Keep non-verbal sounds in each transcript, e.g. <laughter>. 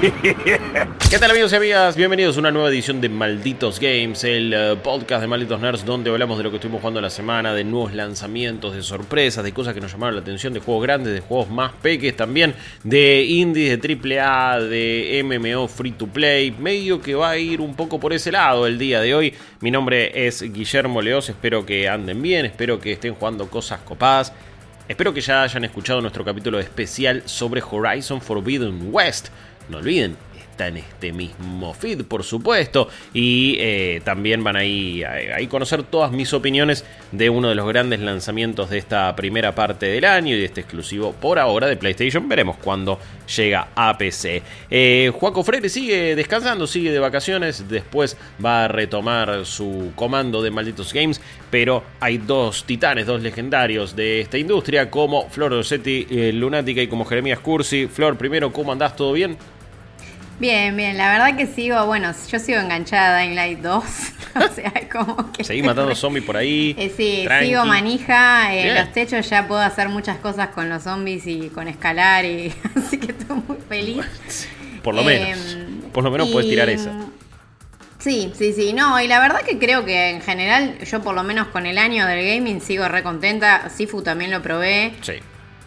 ¿Qué tal amigos y amigas? Bienvenidos a una nueva edición de Malditos Games, el eh, podcast de Malditos Nerds donde hablamos de lo que estuvimos jugando la semana, de nuevos lanzamientos, de sorpresas, de cosas que nos llamaron la atención, de juegos grandes, de juegos más peques también, de indies, de AAA, de MMO free to play, medio que va a ir un poco por ese lado el día de hoy. Mi nombre es Guillermo Leos, espero que anden bien, espero que estén jugando cosas copadas. Espero que ya hayan escuchado nuestro capítulo especial sobre Horizon Forbidden West. No olviden, está en este mismo feed, por supuesto. Y eh, también van ahí a, conocer todas mis opiniones de uno de los grandes lanzamientos de esta primera parte del año y de este exclusivo por ahora de PlayStation. Veremos cuándo llega a PC. Eh, Juaco Freire sigue descansando, sigue de vacaciones. Después va a retomar su comando de Malditos Games. Pero hay dos titanes, dos legendarios de esta industria, como Flor Rossetti eh, Lunática y como Jeremías Cursi. Flor, primero, ¿cómo andás? ¿Todo bien? Bien, bien, la verdad que sigo, bueno, yo sigo enganchada en Light 2, <laughs> o sea, como que... Seguí matando zombies por ahí. Eh, sí, sigo manija, en los techos ya puedo hacer muchas cosas con los zombies y con escalar, y <laughs> así que estoy muy feliz. Por lo menos, em, por lo menos puedes tirar esa. Sí, sí, sí, no, y la verdad que creo que en general, yo por lo menos con el año del gaming sigo re contenta, Sifu también lo probé. Sí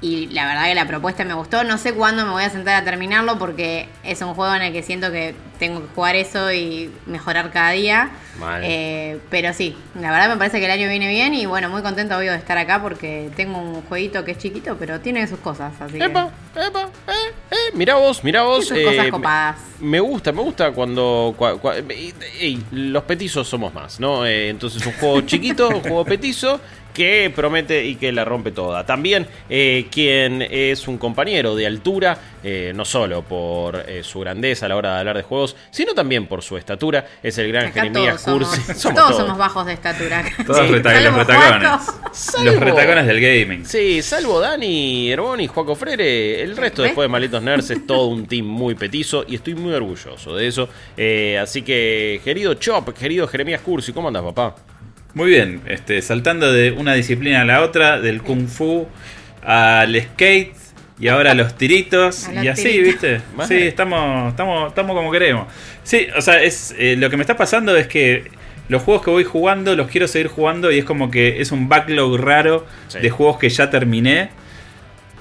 y la verdad que la propuesta me gustó. No sé cuándo me voy a sentar a terminarlo porque es un juego en el que siento que tengo que jugar eso y mejorar cada día. Eh, pero sí, la verdad me parece que el año viene bien y bueno, muy contento obvio de estar acá porque tengo un jueguito que es chiquito, pero tiene sus cosas. Así epa, epa, eh, eh, mira vos, mira vos. Sus cosas copadas. Me, gusta, me gusta cuando... los petizos somos más, ¿no? entonces un juego <laughs> chiquito, un juego petizo que promete y que la rompe toda. También eh, quien es un compañero de altura, eh, no solo por eh, su grandeza a la hora de hablar de juegos, sino también por su estatura, es el gran Jeremías Cursi. <laughs> todos, somos bajos de estatura. Todos los retacones. los retacones del gaming. Sí, salvo Dani, Herbón y Juaco Frere, el resto después de Malitos Nerds es todo un <laughs> team muy petizo y estoy muy orgulloso de eso. así que, querido Chop, querido Jeremías Cursi, ¿cómo andas, papá? Muy bien, este, saltando de una disciplina a la otra, del kung fu al skate y ahora a los tiritos y así, ¿viste? <laughs> Sí, estamos, estamos, estamos como queremos. Sí, o sea, es eh, lo que me está pasando es que los juegos que voy jugando los quiero seguir jugando y es como que es un backlog raro de juegos que ya terminé,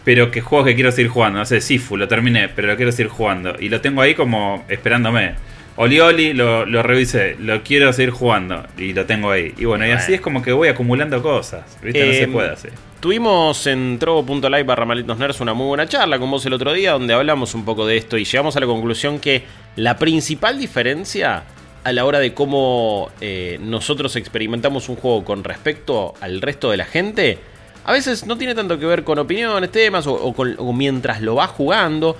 pero que juegos que quiero seguir jugando. No sé, Sifu lo terminé, pero lo quiero seguir jugando y lo tengo ahí como esperándome. Oli Oli lo, lo revisé, lo quiero seguir jugando y lo tengo ahí. Y bueno, y así es como que voy acumulando cosas. ¿Viste? no se em, puede hacer. Tuvimos en trovo.live barra malitos nerds una muy buena charla con vos el otro día donde hablamos un poco de esto y llegamos a la conclusión que la principal diferencia a la hora de cómo eh, nosotros experimentamos un juego con respecto al resto de la gente, a veces no tiene tanto que ver con opiniones, temas o, o mientras lo va jugando,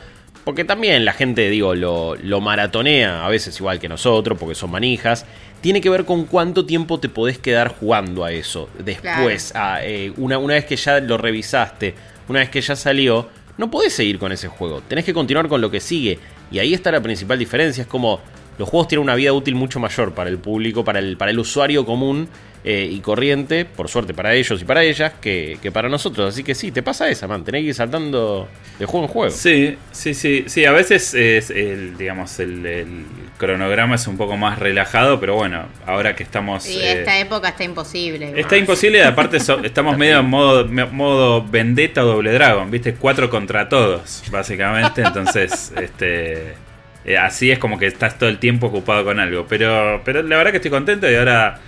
porque también la gente, digo, lo, maratonea, a veces igual que nosotros, porque son manijas. Tiene que ver con cuánto tiempo te podés quedar jugando a eso. Después, eh, una, una vez que ya lo revisaste, una vez que ya salió, no podés seguir con ese juego. Tenés que continuar con lo que sigue. Y ahí está la principal diferencia. Es como los juegos tienen una vida útil mucho mayor para el público, para el, para el usuario común eh, y corriente, por suerte para ellos y para ellas, que, para nosotros. Así que sí, te pasa esa, man. Tenés que ir saltando de juego en juego. Sí, sí, sí. Sí, a veces es el, digamos, el, cronograma es un poco más relajado, pero bueno, ahora que estamos. Sí, esta eh, época está imposible. Está imposible, aparte <laughs> estamos medio en modo, modo vendetta o doble dragon, ¿viste? Cuatro contra todos, básicamente. Entonces, este. Eh, así es como que estás todo el tiempo ocupado con algo. Pero, pero la verdad que estoy contento y ahora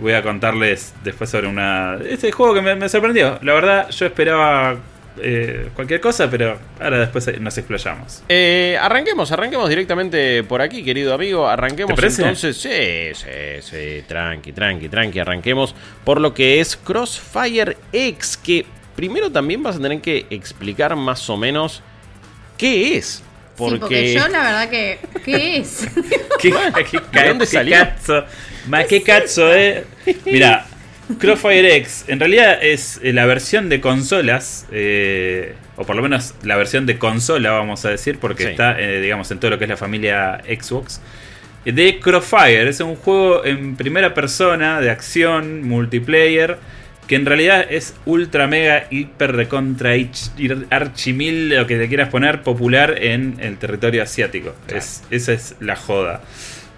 voy a contarles después sobre una. Este juego que me, sorprendió. La verdad, yo esperaba eh, cualquier cosa, pero ahora después nos explayamos. Eh, arranquemos, arranquemos directamente por aquí, querido amigo. Arranquemos entonces. Sí, sí, sí, tranqui, tranqui, tranqui. Arranquemos por lo que es Crossfire X, que primero también vas a tener que explicar más o menos qué es. Porque... yo la verdad que... ¿Qué es? <laughs> ¿Qué, ¿De dónde salió? Más que cazzo, eh. Mira, Crossfire X en realidad es eh, la versión de consolas, eh, o por lo menos la versión de consola, vamos a decir, porque está, eh, digamos, en todo lo que es la familia Xbox, de Crossfire. Es un juego en primera persona de acción, multiplayer, que en realidad es ultra mega hiper recontra archimil, lo que te quieras poner, popular en el territorio asiático. Es, esa es la joda.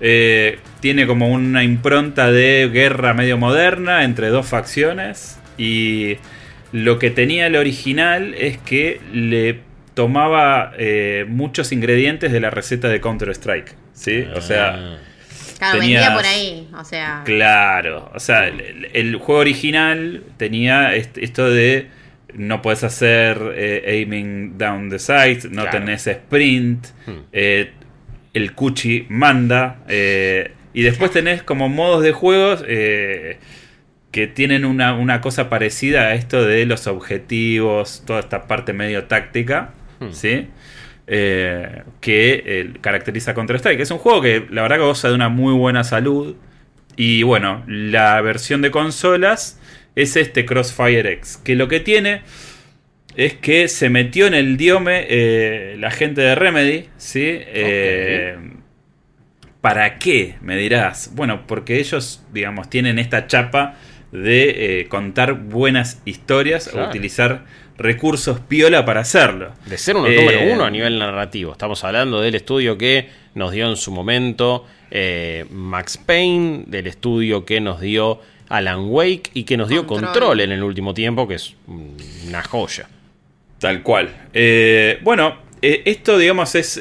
Eh, tiene como una impronta de guerra medio moderna entre dos facciones. Y lo que tenía el original es que le tomaba eh, muchos ingredientes de la receta de Counter-Strike. ¿Sí? O sea. Claro, vendía por ahí, o sea. Claro, o sea, el, juego original tenía esto de no puedes hacer eh, aiming down the sight, no tenés sprint, hmm. eh, el cuchi manda, y después tenés como modos de juegos que tienen una, una, cosa parecida a esto de los objetivos, toda esta parte medio táctica. Hmm. ¿sí? Eh, que eh, caracteriza Counter-Strike. Es un juego que la verdad que goza de una muy buena salud. Y bueno, la versión de consolas es este Crossfire X, que lo que tiene es que se metió en el diome eh, la gente de Remedy, ¿sí? ¿Para qué? Me dirás. Bueno, porque ellos, digamos, tienen esta chapa de contar buenas historias o utilizar recursos piola para hacerlo. De ser uno número eh, uno a nivel narrativo. Estamos hablando del estudio que nos dio en su momento eh, Max Payne, del estudio que nos dio Alan Wake y que nos dio Control, en el último tiempo, que es una joya. Tal cual. Eh, bueno, esto digamos es...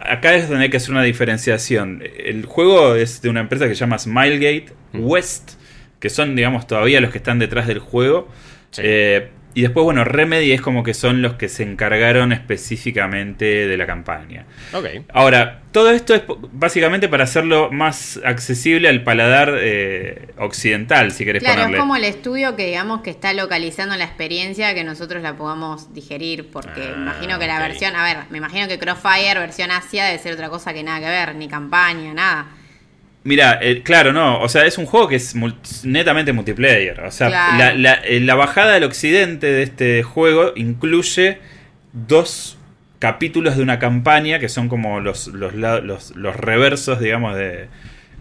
acá es donde hay que hacer una diferenciación. El juego es de una empresa que se llama Smilegate West, que son digamos todavía los que están detrás del juego. Sí. Y después, bueno, Remedy es como que son los que se encargaron específicamente de la campaña. Ok. Ahora, todo esto es básicamente para hacerlo más accesible al paladar eh, occidental, si querés claro, es como el estudio que digamos que está localizando la experiencia que nosotros la podamos digerir, porque ah, imagino que la versión, a ver, me imagino que Crossfire versión Asia debe ser otra cosa que nada que ver, ni campaña, nada. Mira, eh, claro, no. O sea, es un juego que es netamente multiplayer. O sea, eh, la, bajada del occidente de este juego incluye dos capítulos de una campaña que son como los, los, los, reversos, digamos, de,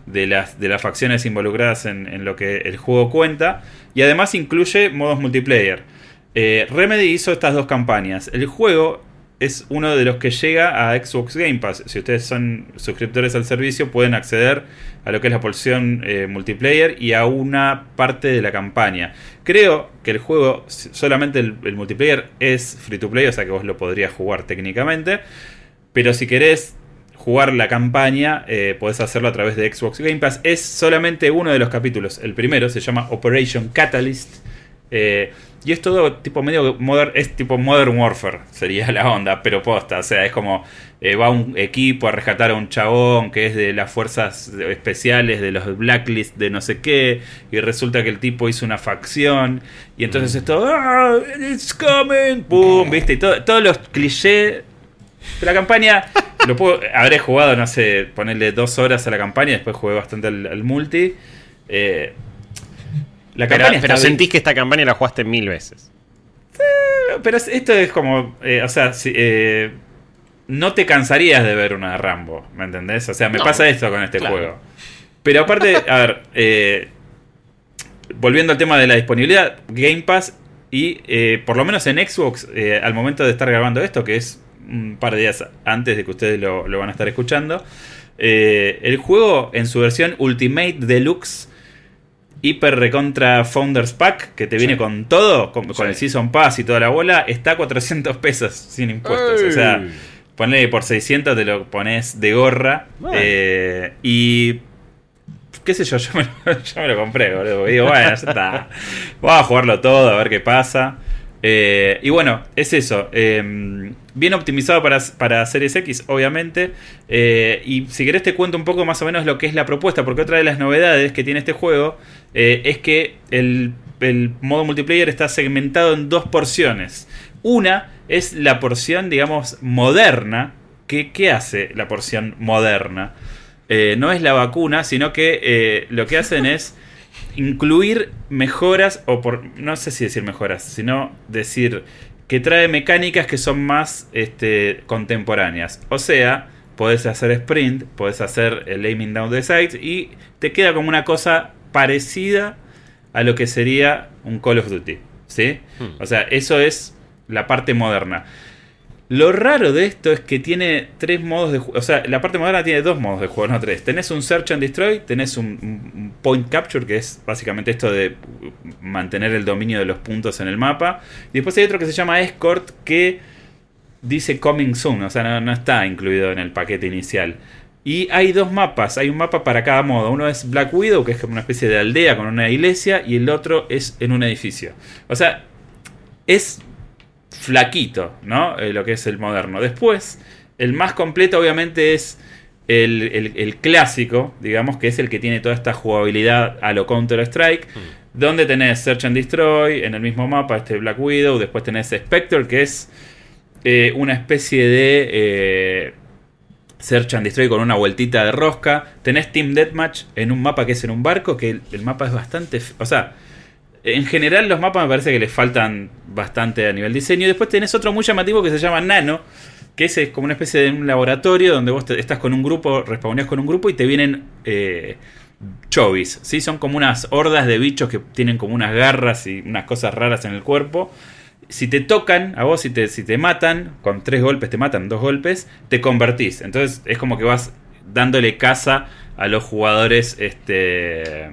de, las, de las facciones involucradas en, lo que el juego cuenta. Y además incluye modos multiplayer. Eh, Remedy hizo estas dos campañas. El juego es uno de los que llega a Xbox Game Pass. Si ustedes son suscriptores al servicio, pueden acceder a lo que es la porción eh, multiplayer y a una parte de la campaña. Creo que el juego, solamente el, multiplayer es free to play, o sea que vos lo podrías jugar técnicamente. Pero si querés jugar la campaña, eh, podés hacerlo a través de Xbox Game Pass. Es solamente uno de los capítulos. El primero se llama Operation Catalyst. Eh, y es todo tipo medio modern, es tipo Modern Warfare, sería la onda, pero posta. O sea, es como eh, va un equipo a rescatar a un chabón que es de las fuerzas especiales, de los blacklist de no sé qué, y resulta que el tipo hizo una facción, y entonces mm. es todo, ah, it's coming, boom, viste, y todos los clichés de la campaña. <laughs> lo puedo, habré jugado, no sé, ponerle dos horas a la campaña, después jugué bastante al, multi. Eh, pero, sentís que esta campaña la jugaste mil veces. pero esto es como. Eh, o sea, eh, no te cansarías de ver una Rambo, ¿me entendés? O sea, me pasa esto con este juego. Pero aparte, a ver, eh, volviendo al tema de la disponibilidad, Game Pass y por lo menos en Xbox, al momento de estar grabando esto, que es un par de días antes de que ustedes lo, lo van a estar escuchando, el juego en su versión Ultimate Deluxe hiper recontra Founders Pack, que te viene con todo, con, el Season Pass y toda la bola, está a 400 pesos sin impuestos. O sea, ponle por 600 te lo pones de gorra. Eh, y qué sé yo, <laughs> yo me, lo, compré, boludo. digo, bueno, ya está. Vamos a jugarlo todo, a ver qué pasa. Eh, y bueno, es eso. Em, bien optimizado para, para Series X, obviamente. Eh, y si querés te cuento un poco más o menos lo que es la propuesta, porque otra de las novedades que tiene este juego eh, es que el, modo multiplayer está segmentado en dos porciones. Una es la porción, digamos, moderna. ¿Qué, qué hace la porción moderna? no es la vacuna, sino que lo que hacen es <laughs> incluir mejoras, o por, no sé si decir mejoras, sino decir que trae mecánicas que son más este, contemporáneas. O sea, podés hacer sprint, podés hacer el aiming down the sights y te queda como una cosa parecida a lo que sería un Call of Duty. ¿Sí? Hmm. O sea, eso es la parte moderna. Lo raro de esto es que tiene tres modos de juego. O sea, la parte moderna tiene dos modos de juego, no tres. Tenés un Search and Destroy, tenés un, Point Capture, que es básicamente esto de mantener el dominio de los puntos en el mapa. Y después hay otro que se llama Escort, que dice Coming Soon, o sea, no, no está incluido en el paquete inicial. Y hay dos mapas, hay un mapa para cada modo. Uno es Black Widow, que es como una especie de aldea con una iglesia, y el otro es en un edificio. O sea, es flaquito, ¿no? Eh, lo que es el moderno. Después, el más completo obviamente es el, clásico, digamos, que es el que tiene toda esta jugabilidad a lo Counter-Strike, mm. donde tenés Search and Destroy en el mismo mapa, este Black Widow, después tenés Spectre, que es eh, una especie de... Eh, Search and Destroy con una vueltita de rosca. Tenés Team Deathmatch en un mapa que es en un barco, que el mapa es bastante... O sea, en general los mapas me parece que les faltan bastante a nivel diseño. Después tenés otro muy llamativo que se llama Nano, que es como una especie de un laboratorio donde vos estás con un grupo, respawneás con un grupo y te vienen eh, chovis. ¿sí? Son como unas hordas de bichos que tienen como unas garras y unas cosas raras en el cuerpo. Si te tocan a vos, si te, si te matan, con tres golpes te matan, dos golpes, te convertís. Entonces es como que vas dándole caza a los jugadores este,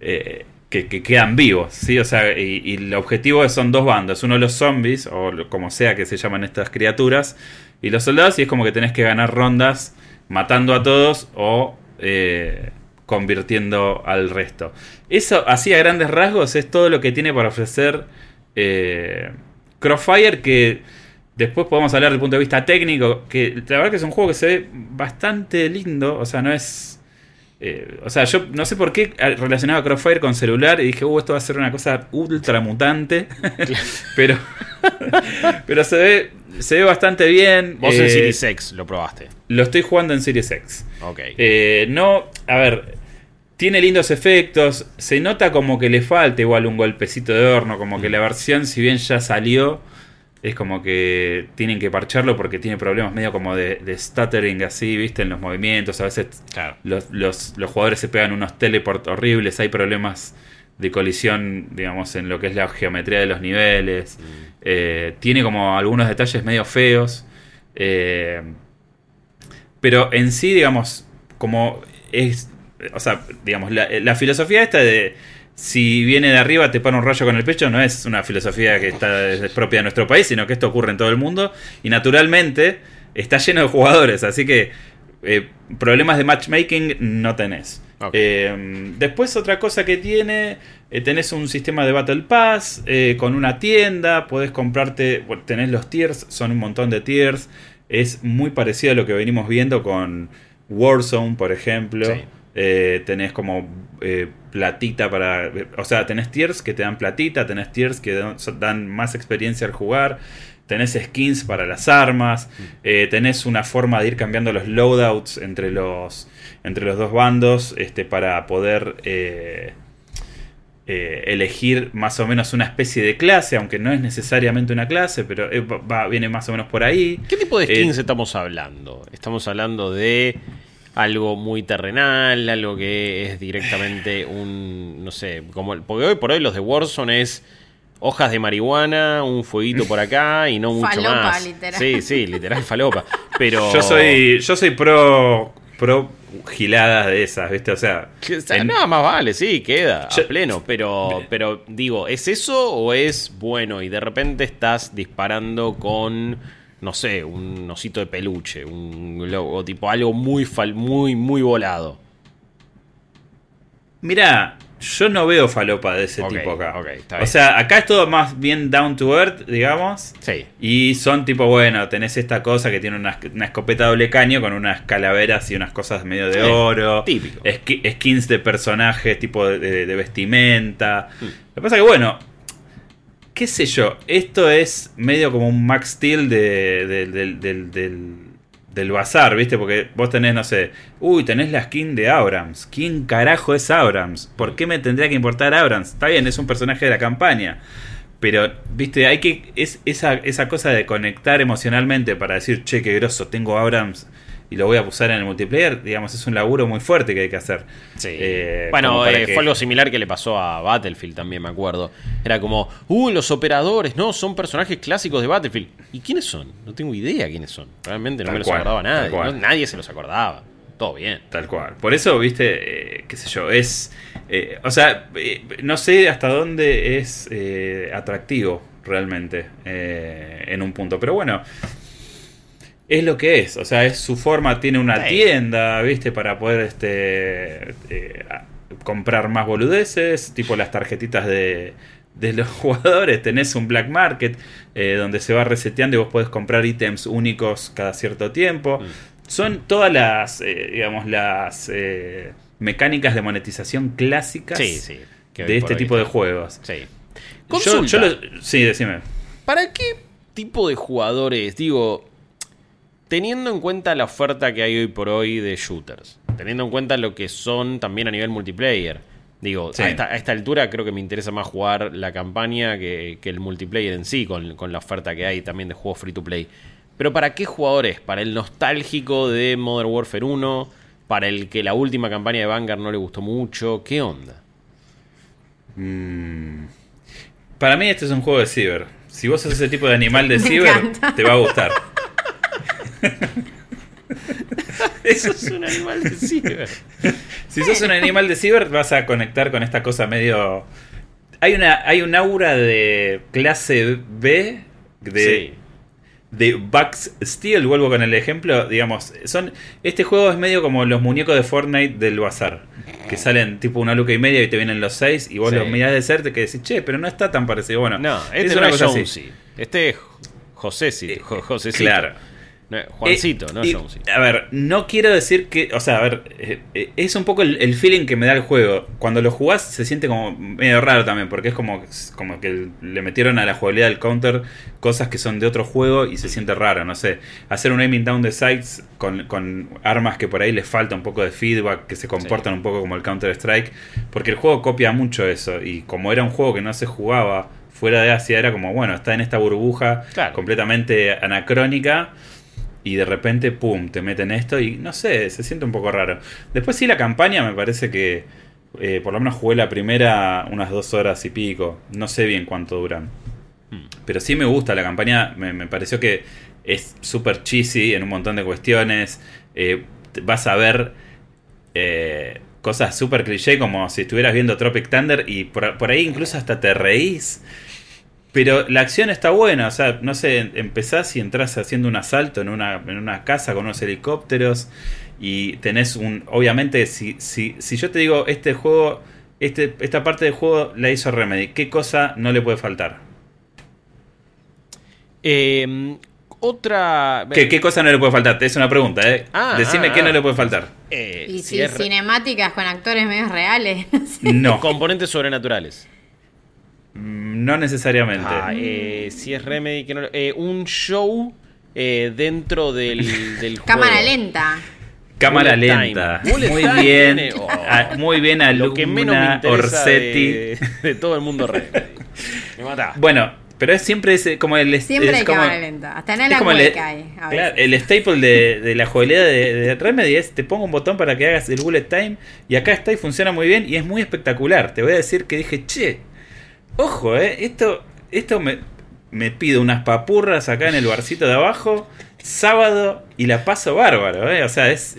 eh, que, quedan vivos, ¿sí? O sea, y, el objetivo son dos bandos, uno los zombies, o como sea que se llaman estas criaturas, y los soldados, y es como que tenés que ganar rondas matando a todos o eh, convirtiendo al resto. Eso, así a grandes rasgos, es todo lo que tiene para ofrecer eh, Crossfire, que después podemos hablar desde el punto de vista técnico, que la verdad que es un juego que se ve bastante lindo, o sea, no es eh, o sea, yo no sé por qué relacionaba Crossfire con celular y dije, uh, esto va a ser una cosa ultra mutante. <laughs> <laughs> pero pero se ve, se ve bastante bien. Vos en eh, Series X lo probaste. Lo estoy jugando en Series X. Ok. Eh, no, a ver, tiene lindos efectos. Se nota como que le falta igual un golpecito de horno. Como que mm. la versión, si bien ya salió es como que tienen que parcharlo porque tiene problemas medio como de, stuttering así, viste, en los movimientos. A veces los, los, jugadores se pegan unos teleport horribles, hay problemas de colisión, digamos, en lo que es la geometría de los niveles. Mm. Eh, tiene como algunos detalles medio feos. Eh, pero en sí, digamos, como es, o sea, digamos, la, la filosofía esta de si viene de arriba te pone un rayo con el pecho, no es una filosofía que está es propia de nuestro país, sino que esto ocurre en todo el mundo y naturalmente está lleno de jugadores, así que eh, problemas de matchmaking no tenés. Eh, después otra cosa que tiene, eh, tenés un sistema de Battle Pass con una tienda, podés comprarte, tenés los tiers, son un montón de tiers, es muy parecido a lo que venimos viendo con Warzone, por ejemplo. Eh, tenés como eh, platita para. O sea, tenés tiers que te dan platita, tenés tiers que dan, más experiencia al jugar, tenés skins para las armas, mm. eh, tenés una forma de ir cambiando los loadouts entre los, entre los dos bandos este, para poder. elegir más o menos una especie de clase, aunque no es necesariamente una clase, pero va, viene más o menos por ahí. ¿Qué tipo de skins estamos hablando? Estamos hablando de algo muy terrenal, algo que es directamente un, no sé, como porque hoy por hoy los de Warzone es hojas de marihuana, un fueguito por acá y no mucho falopa, más. Literal. Sí, sí, literal falopa. Pero yo soy yo soy pro pro giladas de esas, ¿viste? O sea, nada más vale, sí, queda a pleno, pero pero digo, ¿es eso o es bueno y de repente estás disparando con no sé, un osito de peluche, un logo, tipo algo muy, muy, muy volado. Mira, yo no veo falopa de ese tipo acá. o sea, acá es todo más bien down to earth, digamos. Sí. Y son tipo, bueno, tenés esta cosa que tiene una, escopeta doble caño con unas calaveras y unas cosas medio de oro. Típico. skins de personajes, tipo de, vestimenta. Mm. Lo que pasa que, bueno, qué sé yo, esto es medio como un Max Steel del, del, bazar, ¿viste? Porque vos tenés, no sé, uy, tenés la skin de Abrams. ¿Quién carajo es Abrams? ¿Por qué me tendría que importar Abrams? Está bien, es un personaje de la campaña. Pero, viste, hay que. Es esa, esa cosa de conectar emocionalmente para decir, che, qué groso, tengo Abrams y lo voy a usar en el multiplayer, digamos, es un laburo muy fuerte que hay que hacer. Sí. Eh, bueno, eh, fue algo similar que le pasó a Battlefield también, me acuerdo. Era como, uh, los operadores, no, son personajes clásicos de Battlefield. ¿Y quiénes son? No tengo idea quiénes son. Realmente no me los acordaba nadie. nadie se los acordaba. Todo bien. Tal cual. Por eso, viste, eh, qué sé yo, es... o sea, no sé hasta dónde es atractivo realmente en un punto. Pero bueno, es lo que es, o sea, es su forma, tiene una tienda, ¿viste? Para poder este eh, comprar más boludeces, tipo las tarjetitas de, de los <laughs> jugadores, tenés un black market eh, donde se va reseteando y vos podés comprar ítems únicos cada cierto tiempo. Mm. Son todas las, eh, digamos, las mecánicas de monetización clásicas de este tipo de juegos. Sí. sí, decime. ¿Para qué tipo de jugadores? Digo, teniendo en cuenta la oferta que hay hoy por hoy de shooters, teniendo en cuenta lo que son también a nivel multiplayer. Digo, a, esta, altura creo que me interesa más jugar la campaña que, el multiplayer en sí, con, la oferta que hay también de juegos free to play. Pero ¿para qué jugadores? ¿Para el nostálgico de Modern Warfare 1? ¿Para el que la última campaña de Vanguard no le gustó mucho? ¿Qué onda? Mm. Para mí este es un juego de ciber. Si vos sos ese tipo de animal de <laughs> ciber, te va a gustar. <laughs> Eso es un animal de ciber. Si sos un animal de ciber, vas a conectar con esta cosa medio. Hay una, hay un aura de clase B de. De Bugs Steel, vuelvo con el ejemplo, digamos, son este juego es medio como los muñecos de Fortnite del bazar, que salen tipo una luca y media y te vienen los seis y vos los mirás de cerca que decís, che, pero no está tan parecido. Bueno, no, este es una cosa así. Este es José, sí, eh, José, Claro. Juancito, no A ver, no quiero decir que. O sea, a ver, eh, eh, es un poco el, feeling que me da el juego. Cuando lo jugás se siente como medio raro también, porque es como, como que le metieron a la jugabilidad del counter cosas que son de otro juego y se siente raro, no sé. Hacer un aiming down de sights con, armas que por ahí les falta un poco de feedback, que se comportan un poco como el Counter Strike, porque el juego copia mucho eso. Y como era un juego que no se jugaba fuera de Asia, era como, bueno, está en esta burbuja completamente anacrónica y de repente, pum, te meten esto y no sé, se siente un poco raro. Después sí la campaña me parece que eh, por lo menos jugué la primera unas dos horas y pico, no sé bien cuánto duran. Hmm. Pero sí me gusta la campaña, me, pareció que es súper cheesy en un montón de cuestiones. Eh, vas a ver eh, cosas súper cliché como si estuvieras viendo Tropic Thunder y por, por ahí incluso hasta te reís. Pero la acción está buena, o sea, no sé, empezás y entras haciendo un asalto en una, en una casa con unos helicópteros y tenés un... Obviamente, si, si, si yo te digo, este juego, este, esta parte del juego la hizo Remedy, ¿qué cosa no le puede faltar? Em, otra... ¿Qué, cosa no le puede faltar? Es una pregunta, ¿eh? Ah, Decime ah, qué no ah. le puede faltar. Eh, y si, cinemáticas con actores medios reales. no. Componentes sobrenaturales. No necesariamente. Ah, eh, si es Remedy, que no, eh, un show eh, dentro del, <laughs> del Cámara lenta. Cámara lenta. Muy bien. Oh. Ah, muy bien alumna Lo que menos me Orsetti. De, todo el mundo Remedy. <laughs> Me mata. Bueno, pero es siempre ese, como el siempre es hay como, cámara lenta hasta en el hay claro, el staple de, de la jugabilidad de, de, Remedy es te pongo un botón para que hagas el bullet time y acá está y funciona muy bien y es muy espectacular te voy a decir que dije che Ojo, eh, esto, esto me, me pido unas papurras acá en el barcito de abajo, sábado, y la paso bárbaro, eh. O sea, es,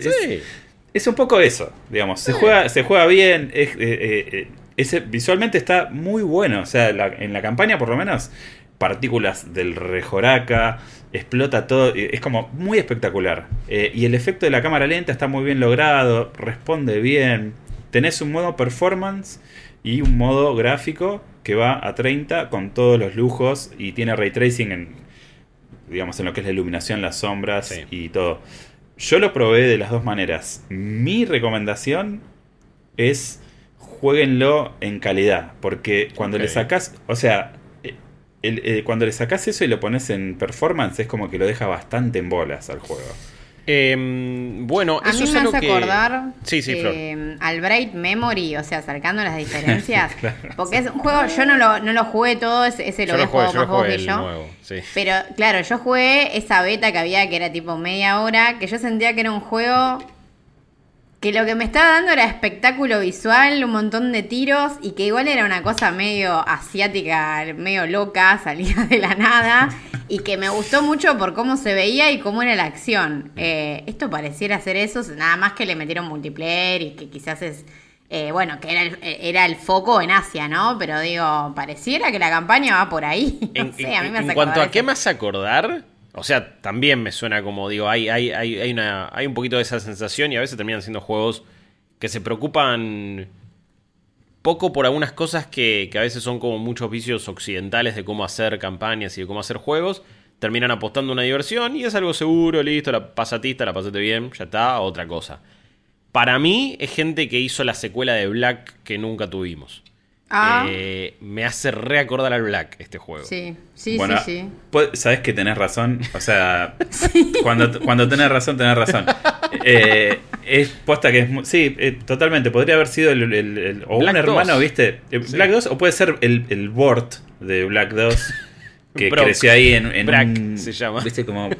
es, un poco eso, digamos. Se, juega, se juega bien, es, eh, eh, visualmente está muy bueno. O sea, en la campaña por lo menos, partículas del rejoraca, explota todo, es como muy espectacular. y el efecto de la cámara lenta está muy bien logrado, responde bien. Tenés un modo performance y un modo gráfico que va a 30 con todos los lujos y tiene ray tracing en, digamos, en lo que es la iluminación, las sombras y todo. Yo lo probé de las dos maneras. Mi recomendación es jueguenlo en calidad, porque cuando le sacas, o sea, cuando le sacas eso y lo pones en performance es como que lo deja bastante en bolas al juego. Em, bueno, a eso mí es me algo hace que... acordar Sí, sí, Flor. eh, al Bright Memory, o sea, acercando las <laughs> diferencias. Porque es un juego, yo no lo, no lo jugué todo, ese, lo Yo lo jugué, yo más vos jugué que yo. nuevo, sí. Pero claro, yo jugué esa beta que había, que era tipo media hora, que yo sentía que era un juego que lo que me estaba dando era espectáculo visual, un montón de tiros y que igual era una cosa medio asiática, medio loca, <laughs> salida de la nada y que me gustó mucho por cómo se veía y cómo era la acción. Eh, esto pareciera ser eso, nada más que le metieron multiplayer y que quizás es... eh, bueno, que era el, era el foco en Asia, ¿no? Pero digo, pareciera que la campaña va por ahí. <laughs> No En, sé, a mí me en cuanto a qué hace acordar, o sea, también me suena como, digo, hay, hay, hay, hay, una, hay un poquito de esa sensación y a veces terminan siendo juegos que se preocupan poco por algunas cosas que, que a veces son como muchos vicios occidentales de cómo hacer campañas y de cómo hacer juegos. Terminan apostando una diversión y es algo seguro, listo, la pasatista, la pasaste bien, ya está, otra cosa. Para mí es gente que hizo la secuela de Black que nunca tuvimos. Ah, Eh, me hace reacordar al Black este juego. sí, sí, bueno, sí, sí. sabes que tenés razón. O sea, <laughs> cuando, cuando tenés razón, tenés razón. Eh, es posta que es. mu- Sí, eh, totalmente. Podría haber sido el, el- el- o Black un hermano, 2. ¿viste? Eh, Sí. Black 2, o puede ser el, el Bort de Black 2. <laughs> Que Brock. creció ahí en, en Brack un- se llama. ¿Viste? Como.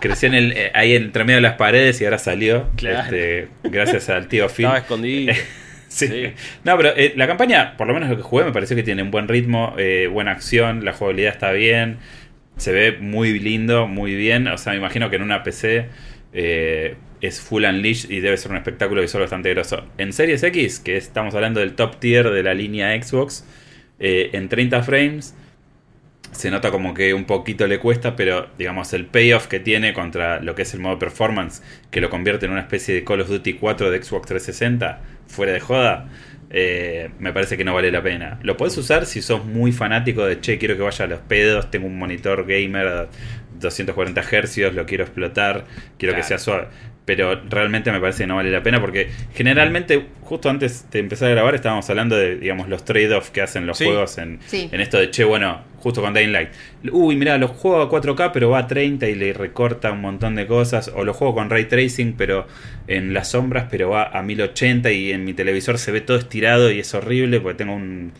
Creció en el, eh, ahí entre medio de las paredes y ahora salió. Claro. este, gracias al tío Phil. Estaba escondido. <laughs> Sí. No, pero eh, la campaña, por lo menos lo que jugué, me pareció que tiene un buen ritmo, eh, buena acción, la jugabilidad está bien, se ve muy lindo, muy bien. O sea, me imagino que en una PC eh, es full unleash y debe ser un espectáculo visual bastante grosso. En Series X, que estamos hablando del top tier de la línea Xbox, en 30 frames se nota como que un poquito le cuesta, pero digamos el payoff que tiene contra lo que es el modo performance, que lo convierte en una especie de Call of Duty 4 de Xbox 360, fuera de joda, eh, me parece que no vale la pena. Lo puedes usar si sos muy fanático de, che, quiero que vaya a los pedos, tengo un monitor gamer a 240 Hz, lo quiero explotar, quiero que sea suave. Pero realmente me parece que no vale la pena porque generalmente, justo antes de empezar a grabar, estábamos hablando de, digamos, los trade-offs que hacen los Sí. juegos en, Sí. en esto de, che, bueno, justo con Dying Light. Uy, mira, lo juego a 4K, pero va a 30 y le recorta un montón de cosas. O lo juego con ray tracing, pero en las sombras, pero va a 1080 y en mi televisor se ve todo estirado y es horrible porque tengo un,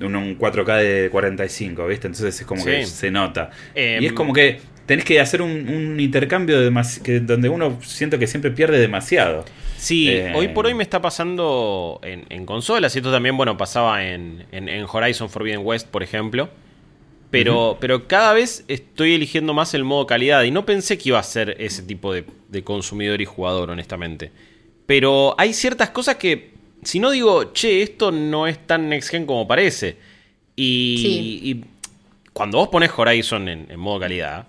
un, un 4K de 45, ¿viste? Entonces es como Sí. que se nota. Em, y es como que tenés que hacer un, un intercambio de que, donde uno siento que siempre pierde demasiado. Sí, Eh, hoy por hoy me está pasando en, en consolas y esto también, bueno, pasaba en, en- en Horizon Forbidden West, por ejemplo. Pero, pero cada vez estoy eligiendo más el modo calidad y no pensé que iba a ser ese tipo de, de consumidor y jugador, honestamente. Pero hay ciertas cosas que, si no digo, che, esto no es tan next gen como parece. Y, Sí. y cuando vos pones Horizon en, en modo calidad,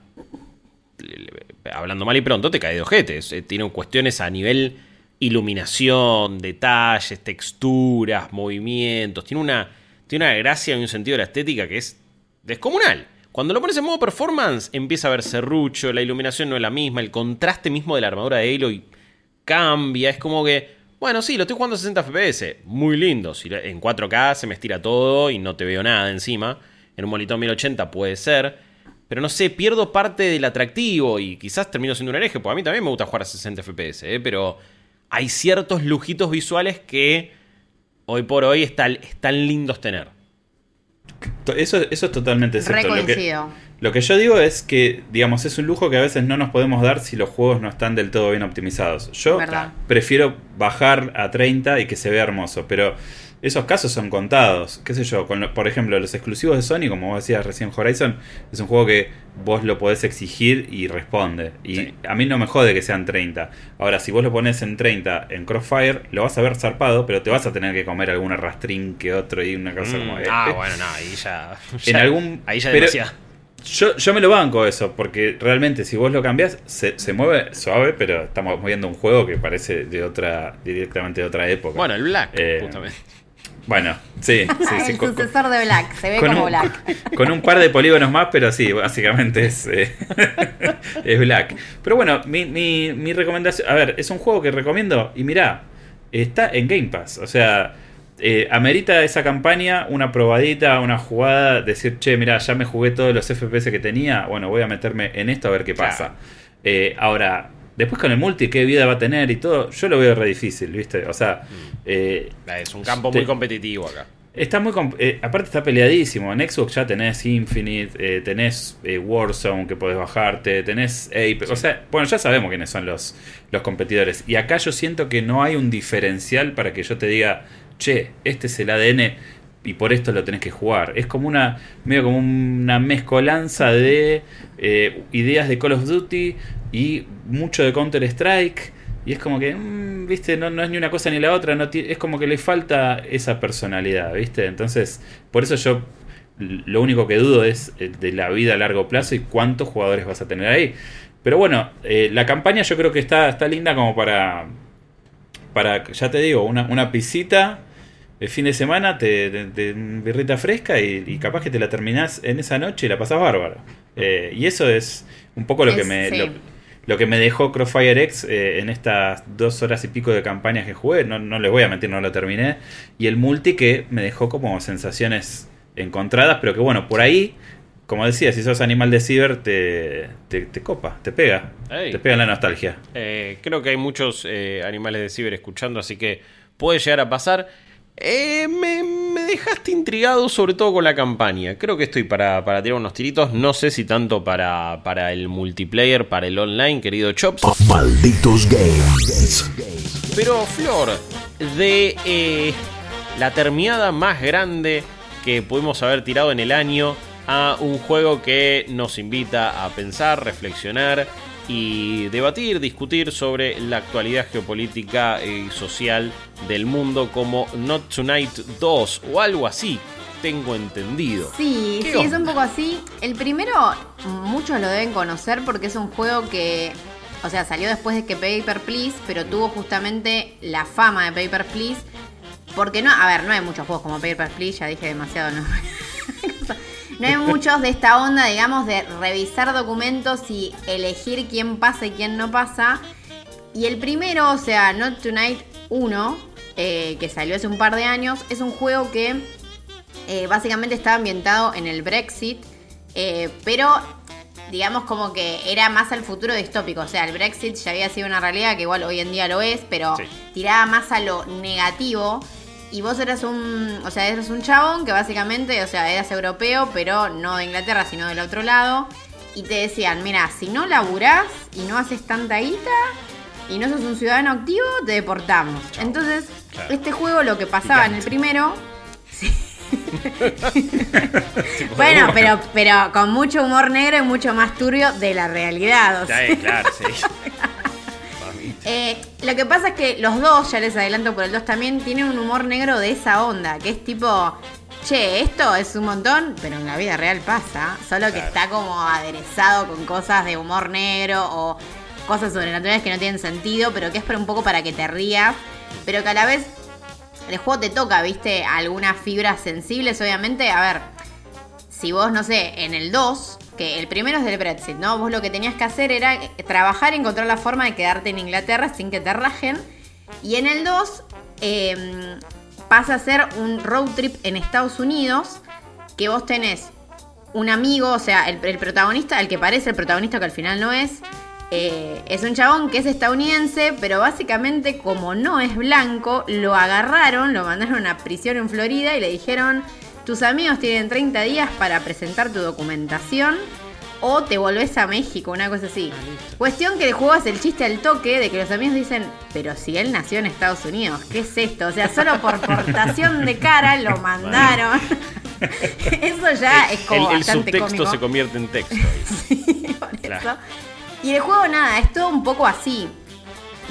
hablando mal y pronto, te cae de ojetes. Eh, Tiene cuestiones a nivel iluminación, detalles, texturas, movimientos. Tiene una, tiene una gracia y un sentido de la estética que es descomunal. Cuando lo pones en modo performance, empieza a ver serrucho, la iluminación no es la misma, el contraste mismo de la armadura de Aloy cambia. Es como que, bueno, sí, lo estoy jugando a 60 FPS, muy lindo. Si en 4K se me estira todo y no te veo nada encima. En un monitor 1080 puede ser. Pero no sé, pierdo parte del atractivo y quizás termino siendo un hereje, porque a mí también me gusta jugar a 60 FPS, ¿eh? pero hay ciertos lujitos visuales que hoy por hoy están, están lindos tener. Eso, eso es totalmente cierto. Lo que, coincido. lo que yo digo es que, digamos, es un lujo que a veces no nos podemos dar si los juegos no están del todo bien optimizados. Yo Verdad. prefiero bajar a 30 y que se vea hermoso, pero esos casos son contados. ¿Qué sé yo? Con lo- por ejemplo, los exclusivos de Sony, como vos decías recién, Horizon, es un juego que vos lo podés exigir y responde. Y Sí. a mí no me jode que sean 30. Ahora, si vos lo pones en 30 en Crossfire, lo vas a ver zarpado, pero te vas a tener que comer algún arrastrín que otro y una cosa como... Mm, eh, ah, eh. bueno, no, ahí ya. En algún- Ahí ya pero-. Yo, yo me lo banco eso, porque realmente si vos lo cambiás, se, se mueve suave, pero estamos viendo un juego que parece de otra, directamente de otra época. Bueno, el Black, Eh, justamente. Bueno, sí, sí, <laughs> sí, el con, sucesor de Black, se ve como un, Black. <laughs> con un par de polígonos más, pero sí, básicamente es, eh, <laughs> es Black. Pero bueno, mi, mi, mi recomendación, a ver, es un juego que recomiendo y mirá, está en Game Pass, o sea, eh, amerita esa campaña una probadita, una jugada, decir, che, mirá, ya me jugué todos los FPS que tenía, bueno, voy a meterme en esto a ver qué pasa. Claro. Eh, ahora, Después con el multi, qué vida va a tener y todo, yo lo veo re difícil, ¿viste? O sea... Mm. Eh, es un campo muy competitivo acá. Está muy. Eh, aparte, está peleadísimo. En Xbox ya tenés Infinite, eh, tenés eh, Warzone que podés bajarte, tenés Apex. O sea, bueno, ya sabemos quiénes son los, los competidores. Y acá yo siento que no hay un diferencial para que yo te diga, che, este es el ADN y por esto lo tenés que jugar. Es como una. medio como una mezcolanza de ideas de Call of Duty y mucho de Counter Strike y es como que, mm, viste, no, no, es ni una cosa ni la otra, no es como que le falta esa personalidad, viste. Entonces, por eso yo lo único que dudo es eh, de la vida a largo plazo y cuántos jugadores vas a tener ahí. Pero bueno, eh, la campaña yo creo que está, está linda como para, para, ya te digo, una, una pisita el fin de semana, te, te, birrita fresca y, capaz que te la terminás en esa noche y la pasás bárbaro. Eh, y eso es un poco lo que me lo que me dejó Crossfire X eh, en estas dos horas y pico de campañas que jugué, no, no les voy a mentir, no lo terminé. Y el multi que me dejó como sensaciones encontradas, pero que bueno, por ahí, como decía, si sos animal de ciber, te, te, copa, te pega. Te pega la nostalgia. Eh, creo que hay muchos eh, animales de ciber escuchando, así que puede llegar a pasar. Eh, me, dejaste intrigado sobre todo con la campaña. Creo que estoy para, para tirar unos tiritos. No sé si tanto para, para el multiplayer, para el online, querido Chops. Malditos games. Pero Flor, de eh, la terminada más grande que pudimos haber tirado en el año a un juego que nos invita a pensar, reflexionar y debatir, discutir sobre la actualidad geopolítica y social del mundo como Not Tonight 2 o algo así, tengo entendido. Sí, sí, es un poco así. El primero muchos lo deben conocer porque es un juego que, o sea, salió después de que Paper Please, pero tuvo justamente la fama de Paper Please. Porque no, a ver, no hay muchos juegos como Paper Please, ya dije demasiado, ¿no? <laughs> No hay muchos de esta onda, digamos, de revisar documentos y elegir quién pasa y quién no pasa. Y el primero, o sea, Not Tonight 1, eh, que salió hace un par de años, es un juego que eh, básicamente estaba ambientado en el Brexit, eh, pero digamos como que era más al futuro distópico. O sea, el Brexit ya había sido una realidad que igual hoy en día lo es, pero tiraba más a lo negativo. Y vos eras un, o sea, eras un chabón que básicamente, o sea, eras europeo, pero no de Inglaterra, sino del otro lado. Y te decían, mira, si no laburás y no haces tanta guita y no sos un ciudadano activo, te deportamos. Entonces, este juego lo que pasaba en el primero... <laughs> <laughs> bueno, pero, pero con mucho humor negro y mucho más turbio de la realidad. O sea. claro, sí. <laughs> Eh, lo que pasa es que los dos, ya les adelanto por el dos también, tienen un humor negro de esa onda, que es tipo, che, esto es un montón, pero en la vida real pasa, solo que está como aderezado con cosas de humor negro o cosas sobrenaturales que no tienen sentido, pero que es un poco para que te rías, pero que a la vez el juego te toca, viste, algunas fibras sensibles, obviamente, a ver, si vos, no sé, en el 2 que el primero es del Brexit, ¿no? Vos lo que tenías que hacer era trabajar y encontrar la forma de quedarte en Inglaterra sin que te rajen. Y en el 2 em, pasa a ser un road trip en Estados Unidos, que vos tenés un amigo, o sea, el, protagonista, el que parece el protagonista que al final no es, eh, es un chabón que es estadounidense, pero básicamente como no es blanco, lo agarraron, lo mandaron a prisión en Florida y le dijeron tus amigos tienen 30 días para presentar tu documentación o te volvés a México, una cosa así. Ah, Cuestión que juegas el chiste al toque de que los amigos dicen, pero si él nació en Estados Unidos, ¿qué es esto? O sea, solo por portación de cara lo mandaron. <laughs> eso ya es como el, el subtexto se convierte en texto. <laughs> sí, por eso. Y el juego nada, es todo un poco así.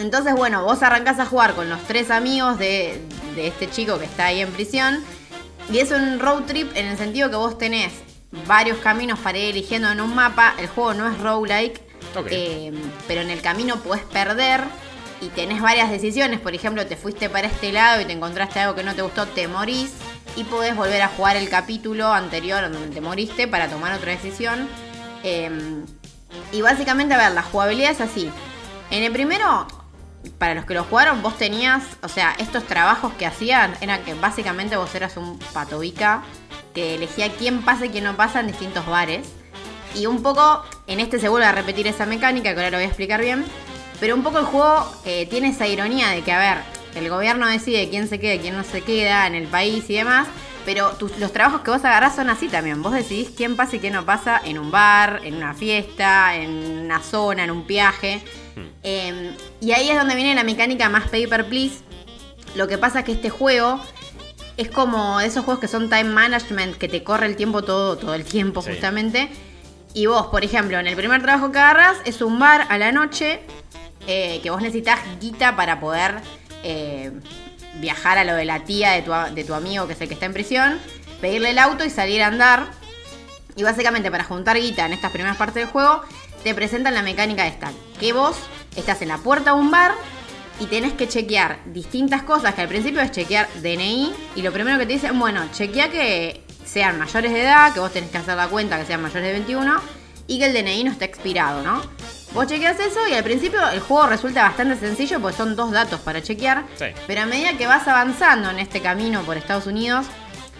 Entonces, bueno, vos arrancás a jugar con los tres amigos de, de este chico que está ahí en prisión y es un road trip en el sentido que vos tenés varios caminos para ir eligiendo en un mapa. El juego no es roguelike, eh, pero en el camino puedes perder y tenés varias decisiones. Por ejemplo, te fuiste para este lado y te encontraste algo que no te gustó, te morís y podés volver a jugar el capítulo anterior donde te moriste para tomar otra decisión. Em, y básicamente, a ver, la jugabilidad es así. En el primero para los que lo jugaron, vos tenías, o sea, estos trabajos que hacían, era que básicamente vos eras un patobica que elegía quién pasa y quién no pasa en distintos bares. Y un poco, en este se vuelve a repetir esa mecánica, que ahora lo voy a explicar bien. Pero un poco el juego eh, tiene esa ironía de que, a ver, el gobierno decide quién se queda, quién no se queda en el país y demás. Pero los trabajos que vos agarrás son así también. Vos decidís quién pasa y quién no pasa en un bar, en una fiesta, en una zona, en un viaje. Hmm. Em, y ahí es donde viene la mecánica más paper please. Lo que pasa es que este juego es como de esos juegos que son time management, que te corre el tiempo todo, todo el tiempo justamente. Y vos, por ejemplo, en el primer trabajo que agarras es un bar a la noche eh, que vos necesitas guita para poder eh, viajar a lo de la tía de tu, de tu amigo, que es el que está en prisión, pedirle el auto y salir a andar. Y básicamente para juntar guita en estas primeras partes del juego, te presentan la mecánica de esta. Que vos estás en la puerta de un bar y tenés que chequear distintas cosas, que al principio es chequear DNI, y lo primero que te dicen, bueno, chequea que sean mayores de edad, que vos tenés que hacer la cuenta que sean mayores de 21, y que el DNI no esté expirado, ¿no? Vos chequeas eso y al principio el juego resulta bastante sencillo porque son dos datos para chequear. Pero a medida que vas avanzando en este camino por Estados Unidos,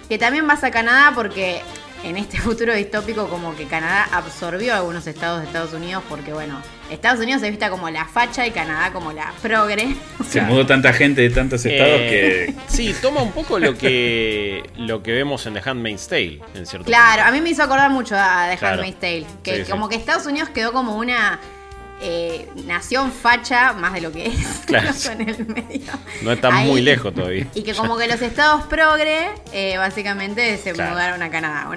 que también vas a Canadá porque en este futuro distópico como que Canadá absorbió algunos estados de Estados Unidos porque bueno, Estados Unidos se vista como la facha y Canadá como la progre. <laughs> Se mudó tanta gente de tantos estados que... Eh, sí, toma un poco lo que lo que vemos en The Handmaid's Tale, en cierto Claro, a mí me hizo acordar mucho a The Handmaid's Tale, que como que Estados Unidos quedó como una eh, nación facha más de lo que es. <laughs> Claro. <laughs> en el medio. No está muy lejos todavía. Y que como que los estados progre, eh, básicamente se mudaron a Canadá.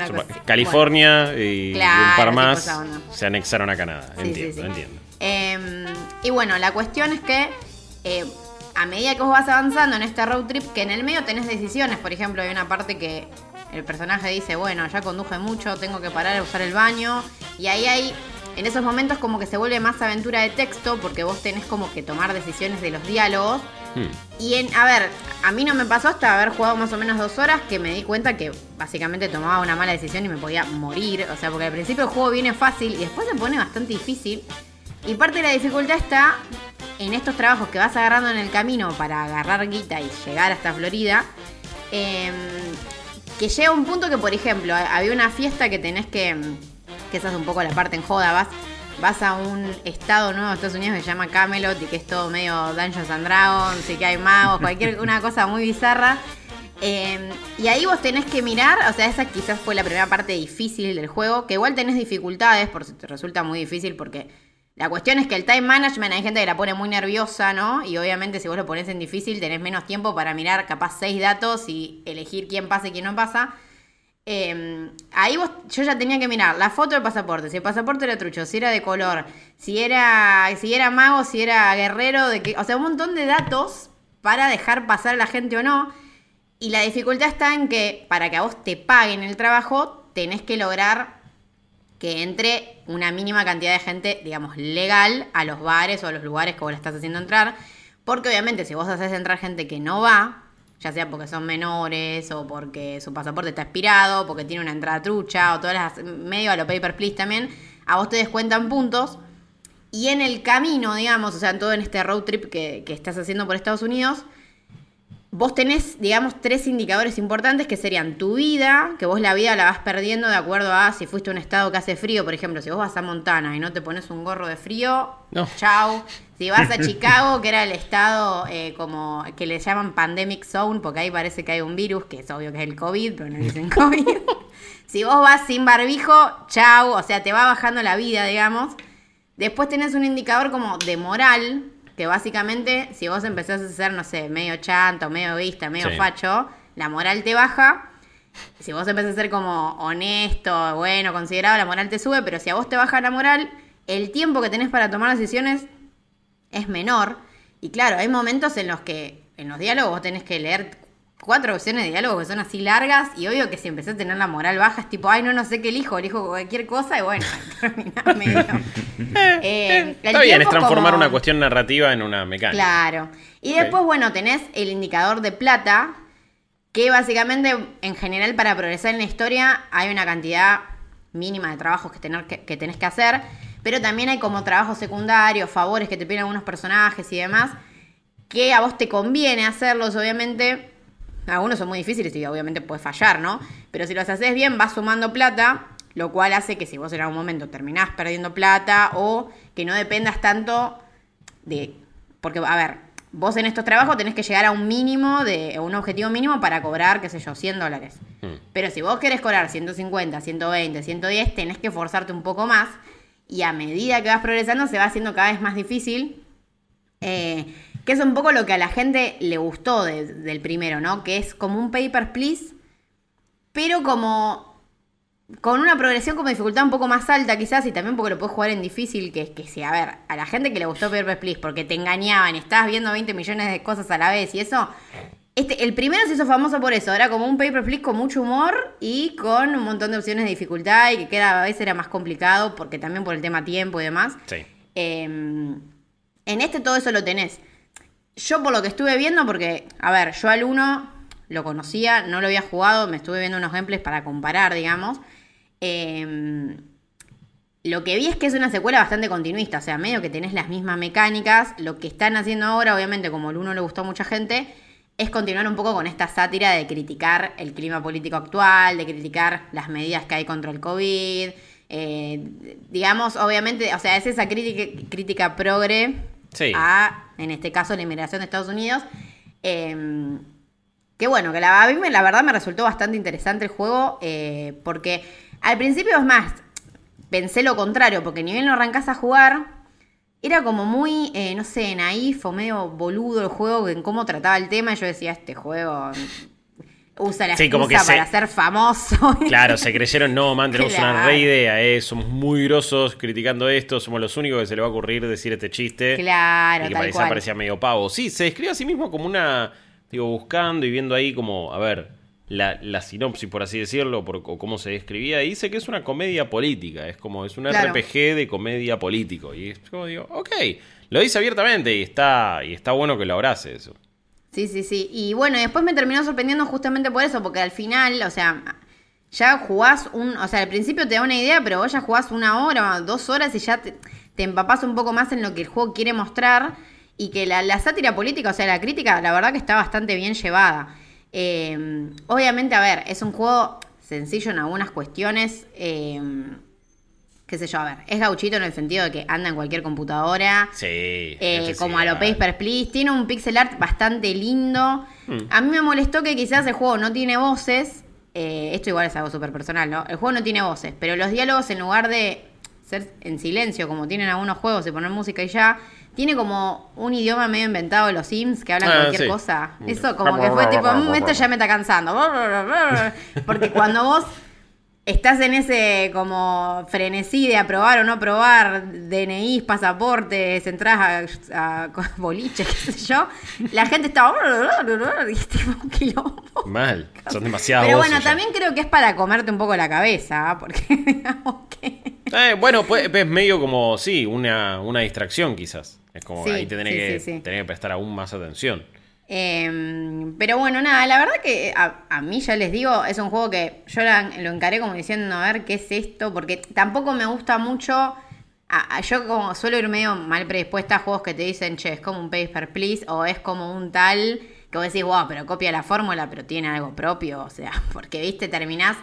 California y, un par más se anexaron a Canadá. entiendo, entiendo. Em, y bueno, la cuestión es que eh, a medida que vos vas avanzando en este road trip, que en el medio tenés decisiones, por ejemplo, hay una parte que el personaje dice, bueno, ya conduje mucho, tengo que parar a usar el baño, y ahí hay en esos momentos como que se vuelve más aventura de texto porque vos tenés como que tomar decisiones de los diálogos. Hmm. Y en, a ver, a mí no me pasó hasta haber jugado más o menos dos horas que me di cuenta que básicamente tomaba una mala decisión y me podía morir. O sea, porque al principio el juego viene fácil y después se pone bastante difícil. Y parte de la dificultad está en estos trabajos que vas agarrando en el camino para agarrar guita y llegar hasta Florida. Em, que llega un punto que, por ejemplo, había una fiesta que tenés que que esa es un poco la parte en joda, vas, vas a un estado nuevo de Estados Unidos que se llama Camelot y que es todo medio Dungeons and Dragons y que hay magos, cualquier <laughs> una cosa muy bizarra. Em, y ahí vos tenés que mirar, o sea, esa quizás fue la primera parte difícil del juego, que igual tenés dificultades, por si te resulta muy difícil, porque la cuestión es que el time management hay gente que la pone muy nerviosa, ¿no? Y obviamente si vos lo pones en difícil tenés menos tiempo para mirar capaz seis datos y elegir quién pasa y quién no pasa. Em, ahí vos, yo ya tenía que mirar la foto del pasaporte, si el pasaporte era trucho, si era de color, si era, si era mago, si era guerrero, o sea, un montón de datos para dejar pasar a la gente o no. Y la dificultad está en que para que a vos te paguen el trabajo, tenés que lograr que entre una mínima cantidad de gente, digamos, legal a los bares o a los lugares que vos le estás haciendo entrar. Porque obviamente si vos haces entrar gente que no va, ya sea porque son menores o porque su pasaporte está expirado, porque tiene una entrada trucha o todas las medio a lo paper please también, a vos te descuentan puntos. Y en el camino, digamos, o sea, en todo en este road trip que, que estás haciendo por Estados Unidos, vos tenés, digamos, tres indicadores importantes que serían tu vida, que vos la vida la vas perdiendo de acuerdo a si fuiste a un estado que hace frío, por ejemplo, si vos vas a Montana y no te pones un gorro de frío, no. chau. Si vas a <laughs> Chicago, que era el estado eh, como que le llaman Pandemic Zone, porque ahí parece que hay un virus, que es obvio que es el COVID, pero no dicen COVID. <laughs> si vos vas sin barbijo, chau, o sea, te va bajando la vida, digamos. Después tenés un indicador como de moral, que básicamente, si vos empezás a ser, no sé, medio chanto, medio vista, medio facho, la moral te baja. Si vos empezás a ser como honesto, bueno, considerado, la moral te sube, pero si a vos te baja la moral, el tiempo que tenés para tomar decisiones es menor. Y claro, hay momentos en los que en los diálogos vos tenés que leer cuatro opciones de diálogo que son así largas y obvio que si empezás a tener la moral baja es tipo, ay, no, no sé qué elijo, elijo cualquier cosa y bueno, terminás medio... Eh, Está bien, es transformar una cuestión narrativa en una mecánica. Claro. Y después, bueno, tenés el indicador de plata, que básicamente, en general, para progresar en la historia hay una cantidad mínima de trabajos que, tener que, que tenés que hacer pero también hay como trabajos secundarios, favores que te piden algunos personajes y demás, que a vos te conviene hacerlos, obviamente. Algunos son muy difíciles y obviamente puedes fallar, ¿no? Pero si los haces bien, vas sumando plata, lo cual hace que si vos en algún momento terminás perdiendo plata o que no dependas tanto de... Porque, a ver, vos en estos trabajos tenés que llegar a un mínimo, de un objetivo mínimo para cobrar, qué sé yo, 100 dólares. Hmm. Pero si vos querés cobrar 150, 120, 110, tenés que forzarte un poco más. Y a medida que vas progresando se va haciendo cada vez más difícil. Eh, que es un poco lo que a la gente le gustó del primero, ¿no? Que es como un paper please, pero como con una progresión como dificultad un poco más alta quizás y también porque lo puedes jugar en difícil, que es que sí, a ver, a la gente que le gustó Paper Please porque te engañaban, estabas viendo 20 millones de cosas a la vez y eso, este, el primero se hizo famoso por eso, era como un Paper Please con mucho humor y con un montón de opciones de dificultad y que cada vez era más complicado porque también por el tema tiempo y demás. Sí. Em, en este todo eso lo tenés. Yo por lo que estuve viendo, porque, a ver, yo al 1 lo conocía, no lo había jugado, me estuve viendo unos gameplays para comparar, digamos. Em, lo que vi es que es una secuela bastante continuista, o sea, medio que tenés las mismas mecánicas. Lo que están haciendo ahora, obviamente, como el uno le gustó a mucha gente, es continuar un poco con esta sátira de criticar el clima político actual, de criticar las medidas que hay contra el COVID. Eh, digamos, obviamente, o sea, es esa crítica, crítica progre a, en este caso, la inmigración de Estados Unidos. Em, que bueno, que la, a mí la verdad me resultó bastante interesante el juego, eh, porque al principio es más, pensé lo contrario, porque ni bien lo arrancás a jugar, era como muy, eh, no sé, naif o medio boludo el juego en cómo trataba el tema. Y yo decía, este juego usa la sí, para ser famoso. <laughs> Claro, se creyeron, no, man, tenemos una re idea, eh, somos muy grosos criticando esto, somos los únicos que se le va a ocurrir decir este chiste. Claro, y que parecía, parecía medio pavo. Sí, se describe a sí mismo como una, digo, buscando y viendo ahí como, a ver, la, sinopsis, por así decirlo, por, o cómo se describía, dice que es una comedia política, es como, es un RPG de comedia político. Y es como digo, ok, lo dice abiertamente y está, y está bueno que lo abrace eso. Sí, sí, sí. Y bueno, después me terminó sorprendiendo justamente por eso, porque al final, o sea, ya jugás un, o sea, al principio te da una idea, pero vos ya jugás una hora, dos horas y ya te, te empapás un poco más en lo que el juego quiere mostrar y que la, sátira política, o sea, la crítica, la verdad que está bastante bien llevada. Em, obviamente, a ver, es un juego sencillo en algunas cuestiones. Em, qué sé yo, a ver, es gauchito en el sentido de que anda en cualquier computadora. Sí. Eh, como a lo Paper Please. Tiene un pixel art bastante lindo. Hmm. A mí me molestó que quizás el juego no tiene voces. Eh, esto igual es algo súper personal, ¿no? El juego no tiene voces, pero los diálogos en lugar de ser en silencio, como tienen algunos juegos, y poner música y ya, tiene como un idioma medio inventado de los Sims que hablan ah, cualquier cosa. Eso como que fue tipo, mm, esto ya me está cansando. <laughs> Porque cuando vos estás en ese como frenesí de aprobar o no aprobar DNI, pasaportes, entradas a, a, <laughs> boliche, qué sé yo, la gente está <laughs> Mal, son demasiados. Pero bueno, también creo que es para comerte un poco la cabeza, porque <laughs> digamos que... Eh, bueno, pues es medio como, sí, una, una distracción quizás. Es como ahí te tenés, que, que prestar aún más atención. Em, pero bueno, nada, la verdad que a, mí ya les digo, es un juego que yo lo encaré como diciendo, a ver qué es esto, porque tampoco me gusta mucho. yo como suelo ir medio mal predispuesta a juegos que te dicen, che, es como un Paper Please, o es como un tal, que vos decís, wow, pero copia la fórmula, pero tiene algo propio, o sea, <laughs> porque viste, terminás.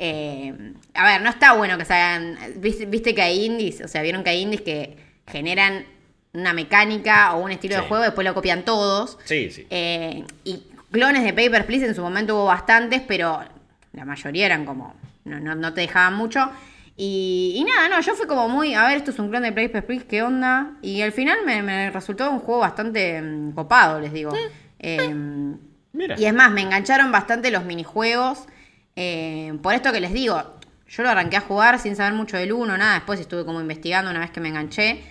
Eh, a ver, no está bueno que se hagan. Viste, viste que hay indies, o sea, vieron que hay indies que generan una mecánica o un estilo de juego, después lo copian todos. Sí, sí. Eh, y clones de Paper Please en su momento hubo bastantes, pero la mayoría eran como, no, no, te dejaban mucho. Y, nada, no, yo fui como muy, a ver, esto es un clon de Paper Please, ¿qué onda? Y al final me, resultó un juego bastante mm, copado, les digo. Em, Mira. Y es más, me engancharon bastante los minijuegos. Eh, por esto que les digo, yo lo arranqué a jugar sin saber mucho del uno, nada, después estuve como investigando una vez que me enganché.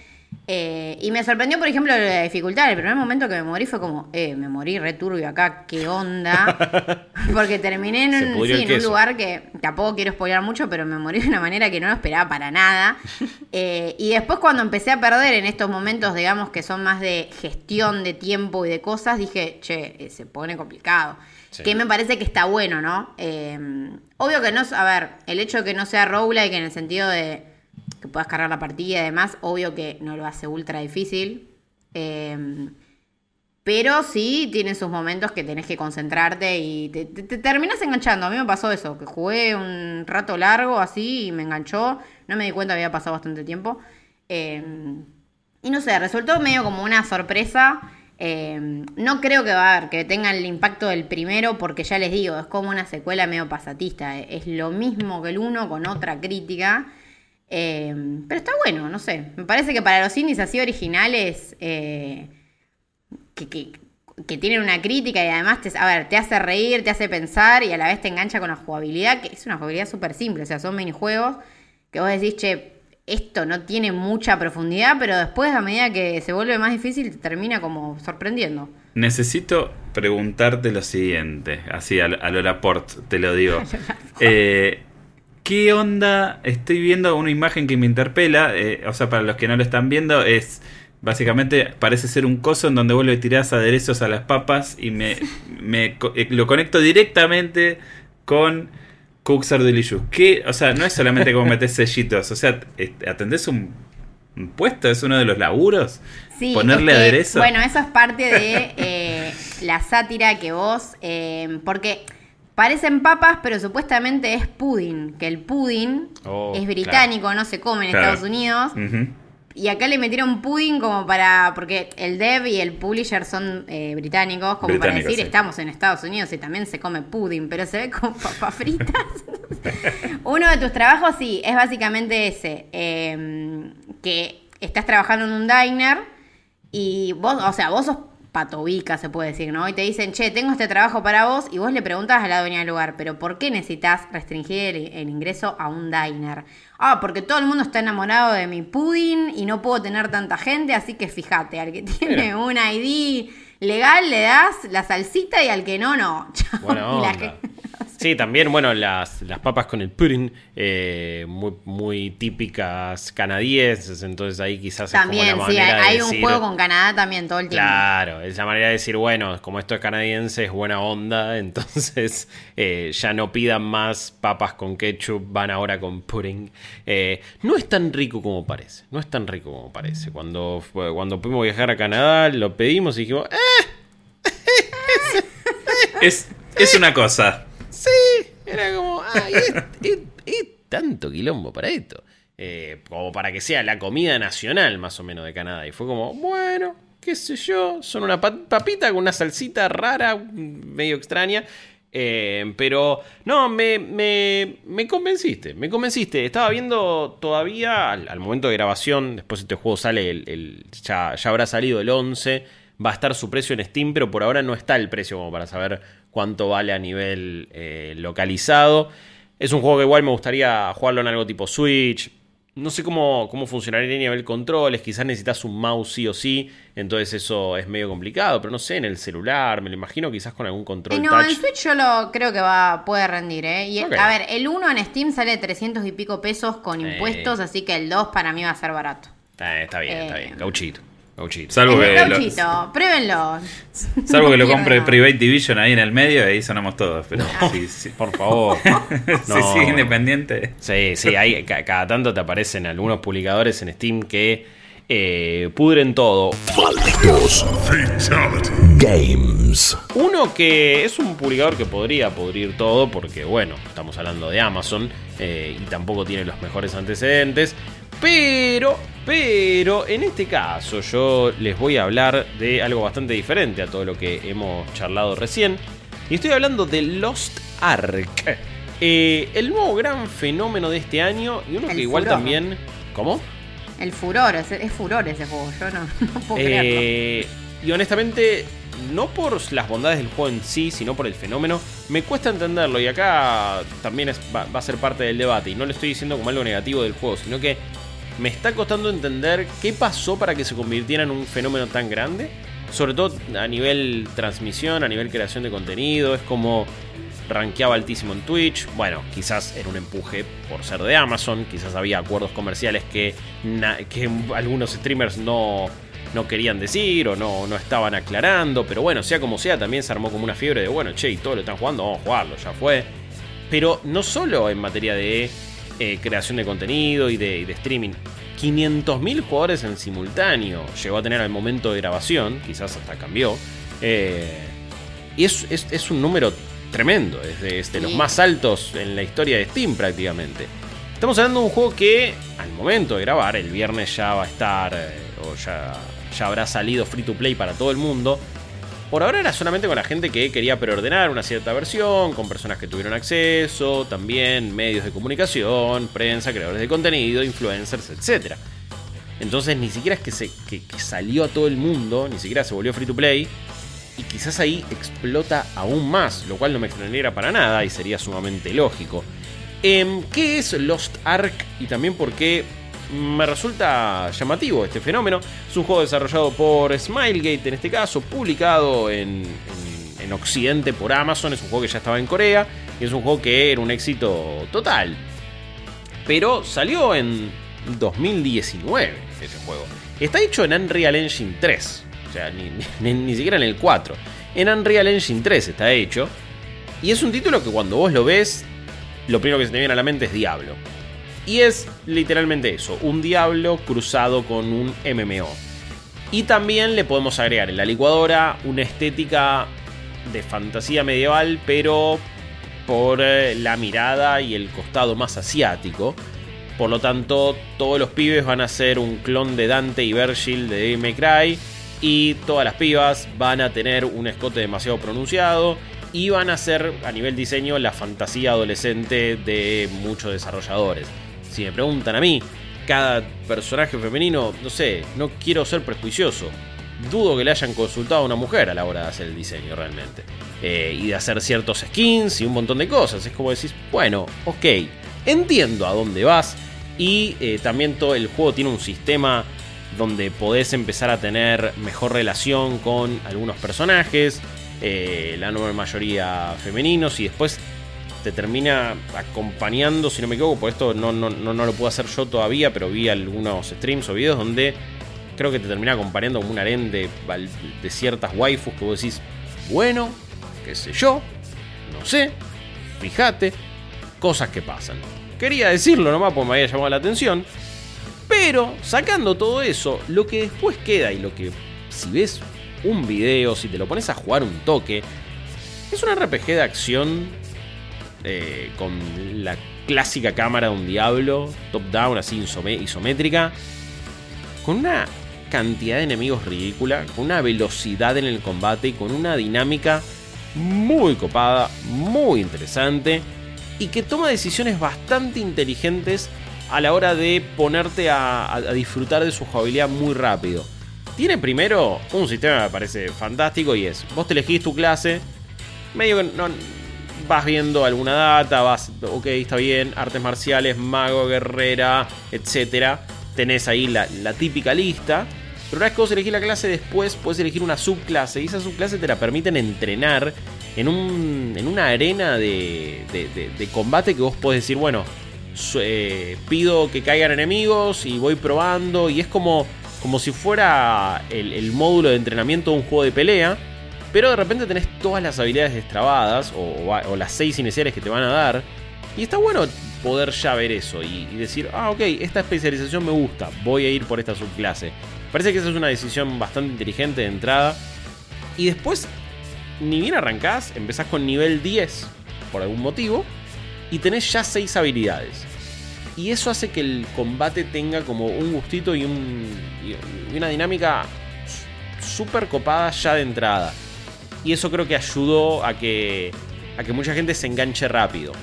Eh, y me sorprendió, por ejemplo, la dificultad. El primer momento que me morí fue como, eh, me morí returbio acá, ¿qué onda? <laughs> Porque terminé en, un, lugar que tampoco quiero spoiler mucho, pero me morí de una manera que no lo esperaba para nada. <laughs> Eh, y después, cuando empecé a perder en estos momentos, digamos que son más de gestión de tiempo y de cosas, dije, che, eh, se pone complicado. Que me parece que está bueno, ¿no? obvio que no, a ver, el hecho de que no sea roguelike en el sentido de que puedas cargar la partida y demás, obvio que no lo hace ultra difícil. Em, pero sí tiene sus momentos que tenés que concentrarte y te, terminas enganchando. A mí me pasó eso, que jugué un rato largo así y me enganchó. No me di cuenta, había pasado bastante tiempo. Em, Y no sé, resultó medio como una sorpresa. Eh, no creo que va a haber, que tenga el impacto del primero, porque ya les digo, es como una secuela medio pasatista. Es lo mismo que el uno con otra crítica. Eh, pero está bueno, no sé. Me parece que para los indies así originales, eh, que, tienen una crítica y además te, a ver, te hace reír, te hace pensar y a la vez te engancha con la jugabilidad, que es una jugabilidad súper simple. O sea, son minijuegos que vos decís, che, esto no tiene mucha profundidad, pero después a medida que se vuelve más difícil te termina como sorprendiendo. Necesito preguntarte lo siguiente, así a, a Lola Port te lo digo. <laughs> eh, ¿Qué onda? Estoy viendo una imagen que me interpela. Eh, o sea, para los que no lo están viendo, es básicamente parece ser un coso en donde vos le tirás aderezos a las papas y me, <laughs> me eh, lo conecto directamente con Cooks Delicious. ¿Qué? O sea, no es solamente como metes <laughs> sellitos. O sea, ¿atendés un, puesto? ¿Es uno de los laburos? Sí, Ponerle aderezo. Bueno, eso es parte de eh, la sátira que vos. porque Parecen papas, pero supuestamente es pudding, que el pudding oh, es británico, no se come en Estados Unidos. Y acá le metieron pudding como para, porque el dev y el publisher son eh, británicos, como para decir, estamos en Estados Unidos y también se come pudding, pero se ve como papas fritas. <laughs> Uno de tus trabajos, sí, es básicamente ese, em, que estás trabajando en un diner y vos, o sea, vos sos patobica, se puede decir, ¿no? Y te dicen, che, tengo este trabajo para vos, y vos le preguntas a la dueña del lugar, pero ¿por qué necesitas restringir el, ingreso a un diner? Ah, porque todo el mundo está enamorado de mi pudding y no puedo tener tanta gente, así que fíjate, al que <laughs> tiene un ID legal le das la salsita y al que no, no. <laughs> Bueno, Sí, también, bueno, las, las papas con el pudding, eh, muy, muy típicas canadienses, entonces ahí quizás también, es como sí, hay, un juego con Canadá también todo el tiempo. Claro, es la manera de decir, bueno, como esto es canadiense, es buena onda, <laughs> entonces eh, ya no pidan más papas con ketchup, van ahora con pudding. Eh, no es tan rico como parece, no es tan rico como parece. Cuando, cuando pudimos viajar a Canadá, lo pedimos y dijimos, ¡eh! <laughs> es, es una cosa. Sí, era como, ay, es, tanto quilombo para esto. Eh, como para que sea la comida nacional más o menos de Canadá. Y fue como, bueno, qué sé yo, son una papita con una salsita rara, medio extraña. Eh, pero no, me, me, me, convenciste, me convenciste. Estaba viendo todavía, al, momento de grabación, después este juego sale, el, ya, ya, habrá salido el 11, va a estar su precio en Steam, pero por ahora no está el precio como para saber cuánto vale a nivel eh, localizado. Es un juego que igual me gustaría jugarlo en algo tipo Switch. No sé cómo, cómo funcionaría a nivel controles. Quizás necesitas un mouse sí o sí. Entonces eso es medio complicado. Pero no sé, en el celular, me lo imagino quizás con algún control. No, en Switch yo lo creo que va, puede rendir, ¿eh? Y A ver, el 1 en Steam sale 300 y pico pesos con impuestos. Así que el 2 para mí va a ser barato. Eh, está bien, está bien. Gauchito. Salvo que lo, pruébenlo. Salvo que lo <laughs> compre Private Division ahí en el medio y ahí sonamos todos. Pero por favor. <laughs> sí, <laughs> independiente. Sí, sí, hay, cada tanto te aparecen algunos publicadores en Steam que eh, pudren todo. Games. Uno que es un publicador que podría pudrir todo porque, bueno, estamos hablando de Amazon eh, y tampoco tiene los mejores antecedentes. Pero, pero, en este caso yo les voy a hablar de algo bastante diferente a todo lo que hemos charlado recién. Y estoy hablando de Lost Ark. Eh, el nuevo gran fenómeno de este año y uno que igual también... ¿Cómo? El furor, es, furor ese juego, yo no, <laughs> puedo eh, Y honestamente, no por las bondades del juego en sí, sino por el fenómeno, me cuesta entenderlo y acá también va, va, a ser parte del debate y no le estoy diciendo como algo negativo del juego, sino que me está costando entender qué pasó para que se convirtiera en un fenómeno tan grande. Sobre todo a nivel transmisión, a nivel creación de contenido. Es como rankeaba altísimo en Twitch. Bueno, quizás era un empuje por ser de Amazon. Quizás había acuerdos comerciales que, algunos streamers no, no querían decir o no, no estaban aclarando. Pero bueno, sea como sea, también se armó como una fiebre de, bueno, che, y todo lo están jugando, vamos a jugarlo, ya fue. Pero no solo en materia de eh, creación de contenido y de, streaming. 500.000 jugadores en simultáneo llegó a tener al momento de grabación, quizás hasta cambió. Eh, y es, un número tremendo, es de, los más altos en la historia de Steam prácticamente. Estamos hablando de un juego que al momento de grabar, el viernes ya va a estar eh, o ya, ya habrá salido free to play para todo el mundo. Por ahora era solamente con la gente que quería preordenar una cierta versión, con personas que tuvieron acceso, también medios de comunicación, prensa, creadores de contenido, influencers, etc. Entonces ni siquiera es que, se, que, salió a todo el mundo, ni siquiera se volvió free to play. Y quizás ahí explota aún más, lo cual no me extrañaría para nada y sería sumamente lógico. Em, ¿Qué es Lost Ark? Y también por qué me resulta llamativo este fenómeno. Es un juego desarrollado por Smilegate en este caso, publicado en, en, Occidente por Amazon. Es un juego que ya estaba en Corea y es un juego que era un éxito total. Pero salió en 2019 ese juego. Está hecho en Unreal Engine 3. O sea, <laughs> ni, ni siquiera en el 4. En Unreal Engine 3 está hecho. Y es un título que cuando vos lo ves, lo primero que se te viene a la mente es Diablo. Y es literalmente eso, un diablo cruzado con un MMO. Y también le podemos agregar en la licuadora una estética de fantasía medieval, pero por eh, la mirada y el costado más asiático. Por lo tanto, todos los pibes van a ser un clon de Dante y Virgil de Devil Cry. Y todas las pibas van a tener un escote demasiado pronunciado. Y van a ser, a nivel diseño, la fantasía adolescente de muchos desarrolladores si me preguntan a mí, cada personaje femenino, no sé, no quiero ser prejuicioso. Dudo que le hayan consultado a una mujer a la hora de hacer el diseño realmente. Eh, y de hacer ciertos skins y un montón de cosas. Es como decís, bueno, ok, entiendo a dónde vas. Y eh, también todo el juego tiene un sistema donde podés empezar a tener mejor relación con algunos personajes. Eh, la mayoría femeninos. Y después te termina acompañando, si no me equivoco, por esto no, no, no, lo puedo hacer yo todavía, pero vi algunos streams o videos donde creo que te termina acompañando como un harén de, de ciertas waifus que vos decís, bueno, qué sé yo, no sé, fíjate, cosas que pasan. Quería decirlo nomás porque me había llamado la atención, pero sacando todo eso, lo que después queda y lo que si ves un video, si te lo pones a jugar un toque, es un RPG de acción eh, con la clásica cámara de un diablo, top-down, así isométrica, con una cantidad de enemigos ridícula, con una velocidad en el combate y con una dinámica muy copada, muy interesante y que toma decisiones bastante inteligentes a la hora de ponerte a, a disfrutar de su jugabilidad muy rápido. Tiene primero un sistema que me parece fantástico y es, vos te elegís tu clase, medio que no, vas viendo alguna data, vas, ok, está bien, artes marciales, mago, guerrera, etc. Tenés ahí la, típica lista. Pero una vez que vos elegís la clase, después puedes elegir una subclase. Y esa subclase te la permiten entrenar en, un, en una arena de, de, combate que vos podés decir, bueno, eh, pido que caigan enemigos y voy probando. Y es como, como si fuera el, el módulo de entrenamiento de un juego de pelea pero de repente tenés todas las habilidades destrabadas o, las seis iniciales que te van a dar. Y está bueno poder ya ver eso y, decir, ah, ok, esta especialización me gusta, voy a ir por esta subclase. Parece que esa es una decisión bastante inteligente de entrada. Y después, ni bien arrancás, empezás con nivel 10 por algún motivo y tenés ya 6 habilidades. Y eso hace que el combate tenga como un gustito y, y una dinámica súper copada ya de entrada. Y eso creo que ayudó a que, a que mucha gente se enganche rápido.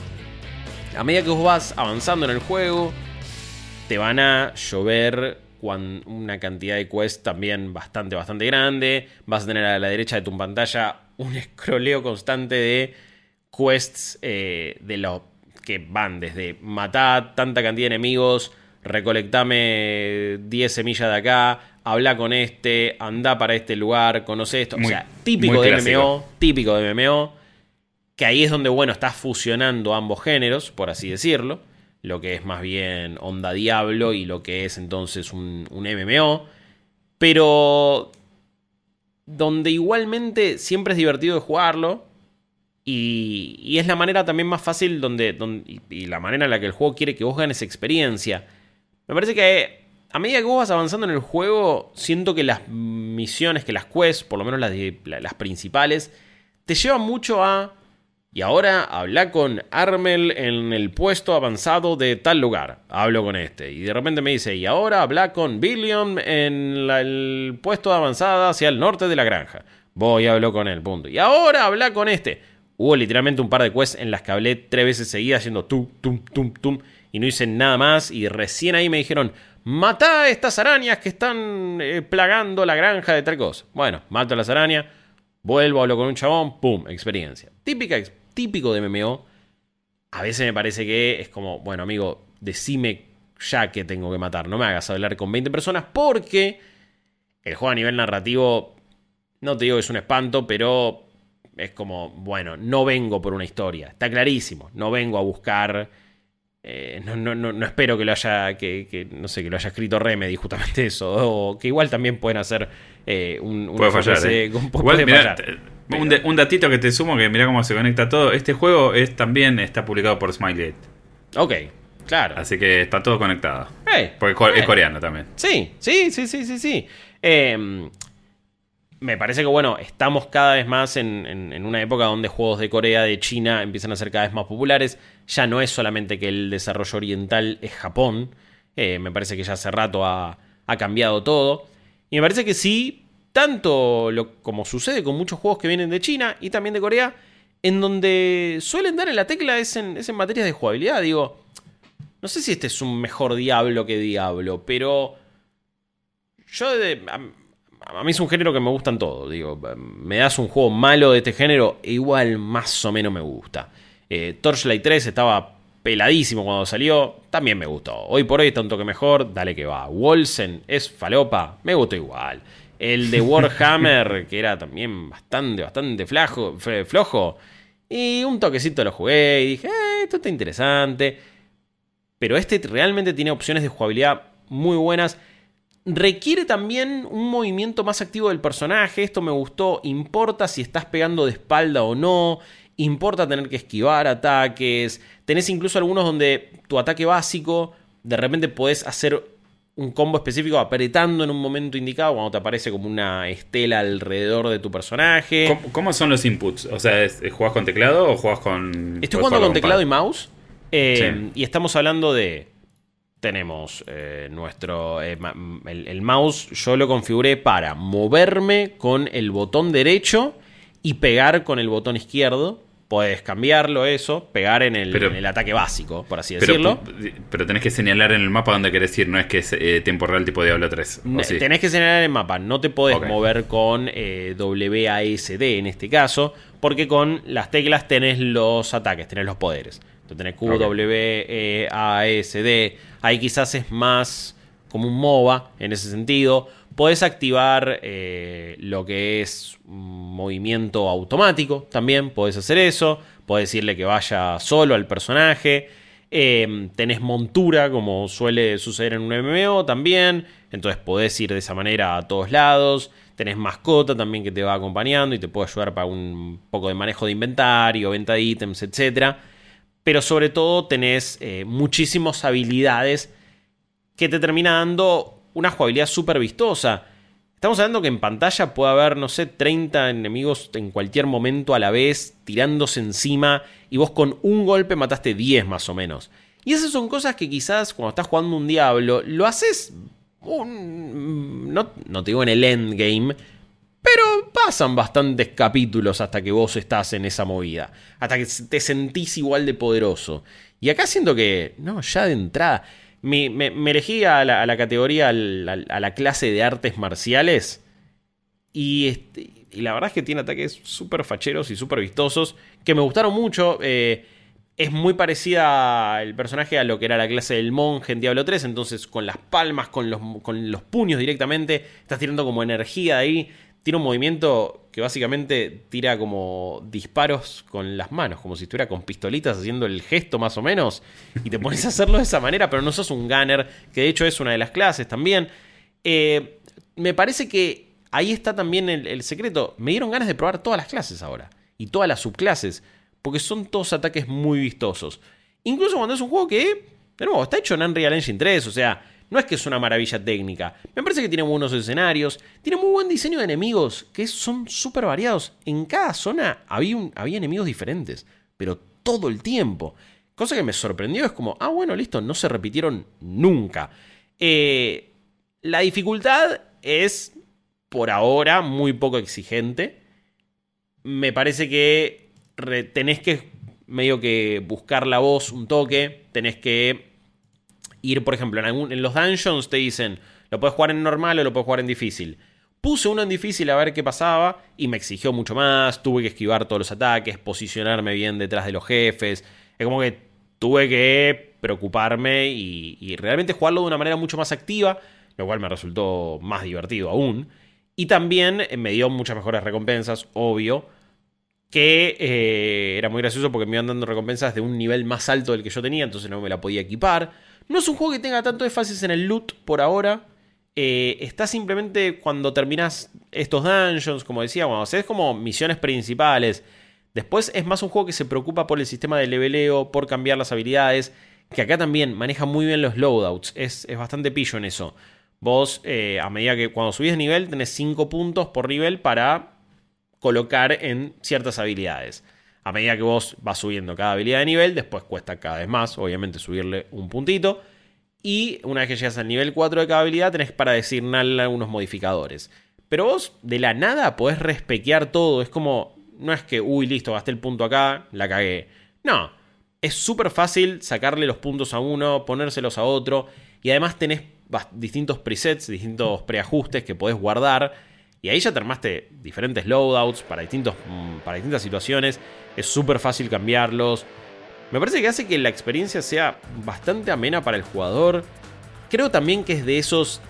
A medida que vos vas avanzando en el juego, te van a llover una cantidad de quests también bastante, bastante grande. Vas a tener a la derecha de tu pantalla un <laughs> escroleo constante de quests eh, de los que van desde matar tanta cantidad de enemigos, recolectame 10 semillas de acá, habla con este, anda para este lugar, conoce esto. o sea, típico de MMO, típico de MMO, que ahí es donde, bueno, estás fusionando ambos géneros, por así decirlo. Lo que es más bien Onda Diablo y lo que es entonces un, MMO. Pero donde igualmente siempre es divertido de jugarlo. Y, es la manera también más fácil donde, y la manera en la que el juego quiere que vos ganes experiencia. Me parece que a medida que vos vas avanzando en el juego, siento que las misiones, que las quests, por lo menos las, principales, te llevan mucho a Y ahora habla con Armel en el puesto avanzado de tal lugar. Hablo con este. Y de repente me dice, y ahora habla con Billion en el puesto avanzada hacia el norte de la granja. Voy, hablo con él, punto. Y ahora habla con este. Hubo literalmente un par de quests en las que hablé tres veces seguidas haciendo tum, tum, tum, tum. Y no hice nada más. Y recién ahí me dijeron, mata a estas arañas que están eh, plagando la granja de tal cosa. Bueno, mato a las arañas. Vuelvo, hablo con un chabón, pum, experiencia. Típica típico de MMO, a veces me parece que es como, bueno, amigo, decime ya que tengo que matar, no me hagas hablar con 20 personas porque el juego a nivel narrativo, no te digo que es un espanto, pero es como, bueno, no vengo por una historia, está clarísimo, no vengo a buscar... Eh, no, no, no, espero que lo haya que, no sé que lo haya escrito Remedy justamente eso o que igual también pueden hacer eh, un, puede fallar, eh. puede fallar. Un, datito que te sumo que mira cómo se conecta todo. Este juego es también está publicado por Smiley. Ok, claro. Así que está todo conectado. Porque es coreano también. Sí, sí, sí, sí, sí, sí. Me parece que, bueno, estamos cada vez más en, una época donde juegos de Corea, de China, empiezan a ser cada vez más populares. Ya no es solamente que el desarrollo oriental es Japón. Eh, me parece que ya hace rato ha, ha cambiado todo. Y me parece que sí, tanto lo, como sucede con muchos juegos que vienen de China y también de Corea, en donde suelen dar en la tecla es en, es materias de jugabilidad. Digo, no sé si este es un mejor Diablo que Diablo, pero yo a, mí es un género que me gustan todos. Digo, me das un juego malo de este género, igual más o menos me gusta. Eh, Torchlight 3 estaba peladísimo cuando salió, también me gustó. Hoy por hoy está un toque mejor, dale que va. Wolsen es falopa, me gustó igual. El de <laughs> Warhammer, que era también bastante, bastante flajo, flojo. Y un toquecito lo jugué y dije, eh, esto está interesante. Pero este realmente tiene opciones de jugabilidad muy buenas. Requiere también un movimiento más activo del personaje. Esto me gustó. Importa si estás pegando de espalda o no. Importa tener que esquivar ataques. Tenés incluso algunos donde tu ataque básico, de repente podés hacer un combo específico apretando en un momento indicado cuando te aparece como una estela alrededor de tu personaje. ¿Cómo, son los inputs? O sea, ¿juegas con teclado o juegas con... Estoy jugando con teclado y mouse. Eh, y estamos hablando de... Tenemos eh, nuestro... Eh, el mouse yo lo configuré para moverme con el botón derecho y pegar con el botón izquierdo. Puedes cambiarlo eso, pegar en el, ataque básico, por así decirlo. Pero tenés que señalar en el mapa donde querés ir, no es que es eh, tiempo real tipo Diablo 3. Tenés que señalar en el mapa, no te podés mover con WASD en este caso, porque con las teclas tenés los ataques, tenés los poderes. Entonces tenés Q, W, E, A, S, D. Ahí quizás es más como un MOBA en ese sentido Podés activar eh, lo que es movimiento automático también, podés hacer eso. Podés decirle que vaya solo al personaje. Em, tenés montura, como suele suceder en un MMO también. Entonces podés ir de esa manera a todos lados. Tenés mascota también que te va acompañando y te puede ayudar para un poco de manejo de inventario, venta de ítems, etc. Pero sobre todo tenés eh, muchísimas habilidades que te termina dando una jugabilidad súper vistosa. Estamos hablando que en pantalla puede haber, no sé, 30 enemigos en cualquier momento a la vez, tirándose encima, y vos con un golpe mataste 10 más o menos. Y esas son cosas que quizás cuando estás jugando un diablo, lo haces. no, no te digo en el endgame, pero pasan bastantes capítulos hasta que vos estás en esa movida. Hasta que te sentís igual de poderoso. Y acá siento que, no, ya de entrada me, me, elegí a la, categoría, a la, clase de artes marciales. Y, este, y la verdad es que tiene ataques súper facheros y súper vistosos. Que me gustaron mucho. Eh, es muy parecida el personaje a lo que era la clase del monje en Diablo 3. Entonces, con las palmas, con los, con los puños directamente, estás tirando como energía de ahí tiene un movimiento que básicamente tira como disparos con las manos, como si estuviera con pistolitas haciendo el gesto más o menos, y te pones a hacerlo de esa manera, pero no sos un gunner, que de hecho es una de las clases también. Eh, me parece que ahí está también el, secreto. Me dieron ganas de probar todas las clases ahora, y todas las subclases, porque son todos ataques muy vistosos. Incluso cuando es un juego que, de nuevo, está hecho en Unreal Engine 3, o sea, no es que es una maravilla técnica. Me parece que tiene buenos escenarios. Tiene muy buen diseño de enemigos, que son súper variados. En cada zona había, había enemigos diferentes. pero todo el tiempo. Cosa que me sorprendió es como, ah, bueno, listo, no se repitieron nunca. Eh, la dificultad es, por ahora, muy poco exigente. Me parece que tenés que medio que buscar la voz un toque, tenés que ir, por ejemplo, en, en los dungeons te dicen, lo puedes jugar en normal o lo puedes jugar en difícil. Puse uno en difícil a ver qué pasaba y me exigió mucho más, tuve que esquivar todos los ataques, posicionarme bien detrás de los jefes. Es como que tuve que preocuparme y, realmente jugarlo de una manera mucho más activa, lo cual me resultó más divertido aún. Y también me dio muchas mejores recompensas, obvio, que eh, era muy gracioso porque me iban dando recompensas de un nivel más alto del que yo tenía, entonces no me la podía equipar. No es un juego que tenga tanto énfasis en el loot por ahora, eh, está simplemente cuando terminas estos dungeons, como decía, cuando haces como misiones principales. Después es más un juego que se preocupa por el sistema de leveleo, por cambiar las habilidades, que acá también maneja muy bien los loadouts, es, bastante pillo en eso. Vos, eh, a medida que cuando subís de nivel, tenés 5 puntos por nivel para colocar en ciertas habilidades. A medida que vos vas subiendo cada habilidad de nivel, después cuesta cada vez más, obviamente, subirle un puntito. Y una vez que llegas al nivel 4 de cada habilidad, tenés para designarle algunos modificadores. Pero vos de la nada podés respequear todo. Es como, no es que, uy, listo, gasté el punto acá, la cagué. No, es súper fácil sacarle los puntos a uno, ponérselos a otro. Y además tenés distintos presets, distintos preajustes que podés guardar. Y ahí ya te armaste diferentes loadouts para, distintos, mm, para distintas situaciones. Es súper fácil cambiarlos. Me parece que hace que la experiencia sea bastante amena para el jugador. Creo también que es de esos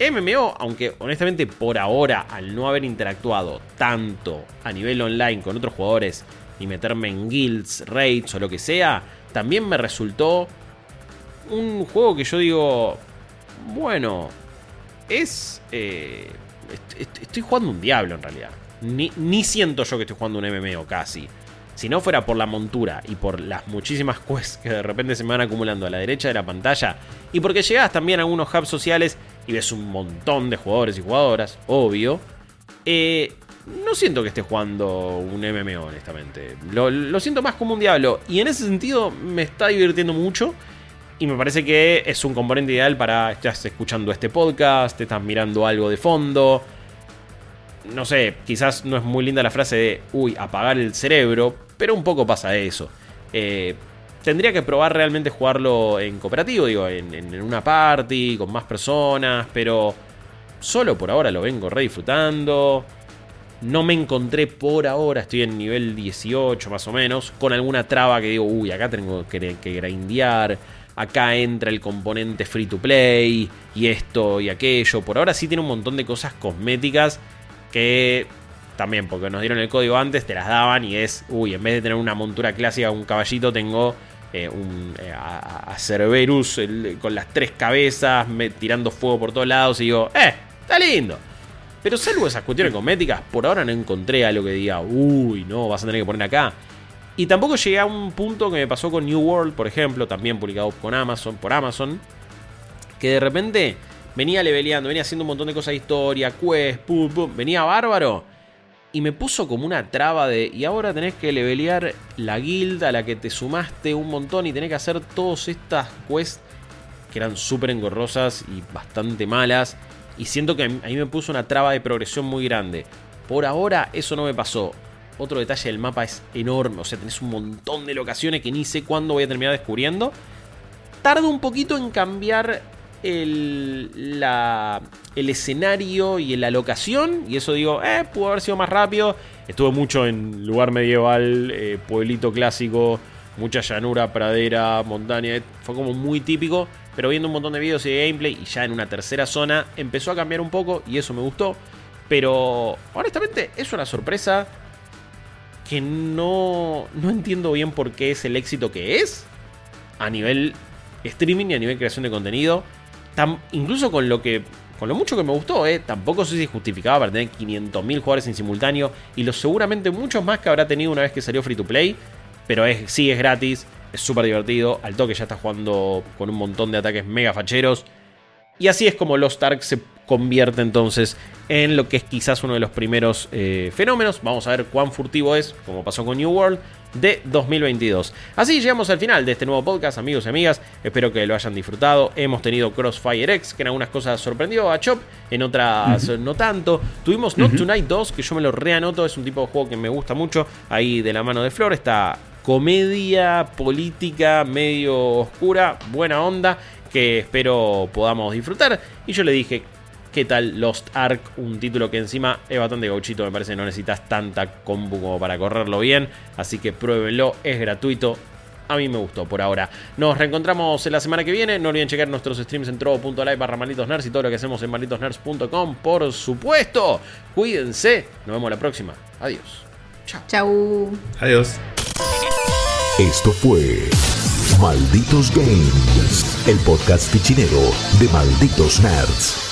MMO, aunque honestamente por ahora, al no haber interactuado tanto a nivel online con otros jugadores y meterme en guilds, raids o lo que sea, también me resultó un juego que yo digo, bueno, es... Eh, estoy jugando un diablo en realidad. Ni, ni siento yo que estoy jugando un MMO casi. Si no fuera por la montura y por las muchísimas <laughs> quests que de repente se me van acumulando a la derecha de la pantalla, y porque llegas también a algunos hubs sociales y ves un montón de jugadores y jugadoras, obvio, eh, no siento que esté jugando un MMO, honestamente. Lo, lo, siento más como un diablo. Y en ese sentido me está divirtiendo mucho. Y me parece que es un componente ideal para. Estás escuchando este podcast, estás mirando algo de fondo. No sé, quizás no es muy linda la frase de, uy, apagar el cerebro, pero un poco pasa eso. Eh, tendría que probar realmente jugarlo en cooperativo, digo, en, una party, con más personas, pero solo por ahora lo vengo re disfrutando. No me encontré por ahora, estoy en nivel 18 más o menos, con alguna traba que digo, uy, acá tengo que, que grindear, acá entra el componente free to play, y esto y aquello. Por ahora sí tiene un montón de cosas cosméticas que también, porque nos dieron el código antes, te las daban y es, uy, en vez de tener una montura clásica, un caballito, tengo eh, un, eh, Cerberus con las tres cabezas, tirando fuego por todos lados y digo, ¡eh! Está lindo. Pero salvo esas cuestiones cosméticas, por ahora no encontré algo que diga, uy, no, vas a tener que poner acá. Y tampoco llegué a un punto que me pasó con New World, por ejemplo, también publicado con Amazon, por Amazon, que de repente venía leveleando, venía haciendo un montón de cosas de historia, quest, pum, pum, venía bárbaro y me puso como una traba de. Y ahora tenés que levelear la guilda a la que te sumaste un montón y tenés que hacer todas estas quests que eran súper engorrosas y bastante malas. Y siento que a mí me puso una traba de progresión muy grande. Por ahora eso no me pasó. Otro detalle del mapa es enorme. O sea, tenés un montón de locaciones que ni sé cuándo voy a terminar descubriendo. Tardo un poquito en cambiar el, la, el escenario y la locación. Y eso digo, eh, pudo haber sido más rápido. Estuve mucho en lugar medieval, eh, pueblito clásico, mucha llanura, pradera, montaña. Fue como muy típico. Pero viendo un montón de videos y de gameplay y ya en una tercera zona empezó a cambiar un poco y eso me gustó. Pero honestamente es una sorpresa que no, no entiendo bien por qué es el éxito que es a nivel streaming y a nivel creación de contenido incluso con lo que con lo mucho que me gustó, eh, tampoco sé si justificaba para tener 500.000 jugadores en simultáneo y los seguramente muchos más que habrá tenido una vez que salió free to play, pero es, sí es gratis, es súper divertido, al toque ya está jugando con un montón de ataques mega facheros. Y así es como Lost Ark se convierte entonces en lo que es quizás uno de los primeros eh, fenómenos. Vamos a ver cuán furtivo es, como pasó con New World, de 2022. Así llegamos al final de este nuevo podcast, amigos y amigas. Espero que lo hayan disfrutado. Hemos tenido Crossfire X, que en algunas cosas sorprendió a Chop, en otras no tanto. Tuvimos Not Tonight 2, que yo me lo reanoto, es un tipo de juego que me gusta mucho. Ahí de la mano de Flor, esta comedia política medio oscura, buena onda, que espero podamos disfrutar. Y yo le dije, ¿Qué tal Lost Ark? Un título que encima es bastante gauchito, me parece, no necesitas tanta combo como para correrlo bien. Así que pruébenlo, es gratuito. A mí me gustó por ahora. Nos reencontramos la semana que viene. No olviden checar nuestros streams en trovo.live barra malditosnerds y todo lo que hacemos en malditosnerds.com. Por supuesto. Cuídense. Nos vemos la próxima. Adiós. Chao. Chau. Adiós. Esto fue Malditos Games, el podcast fichinero de Malditos Nerds.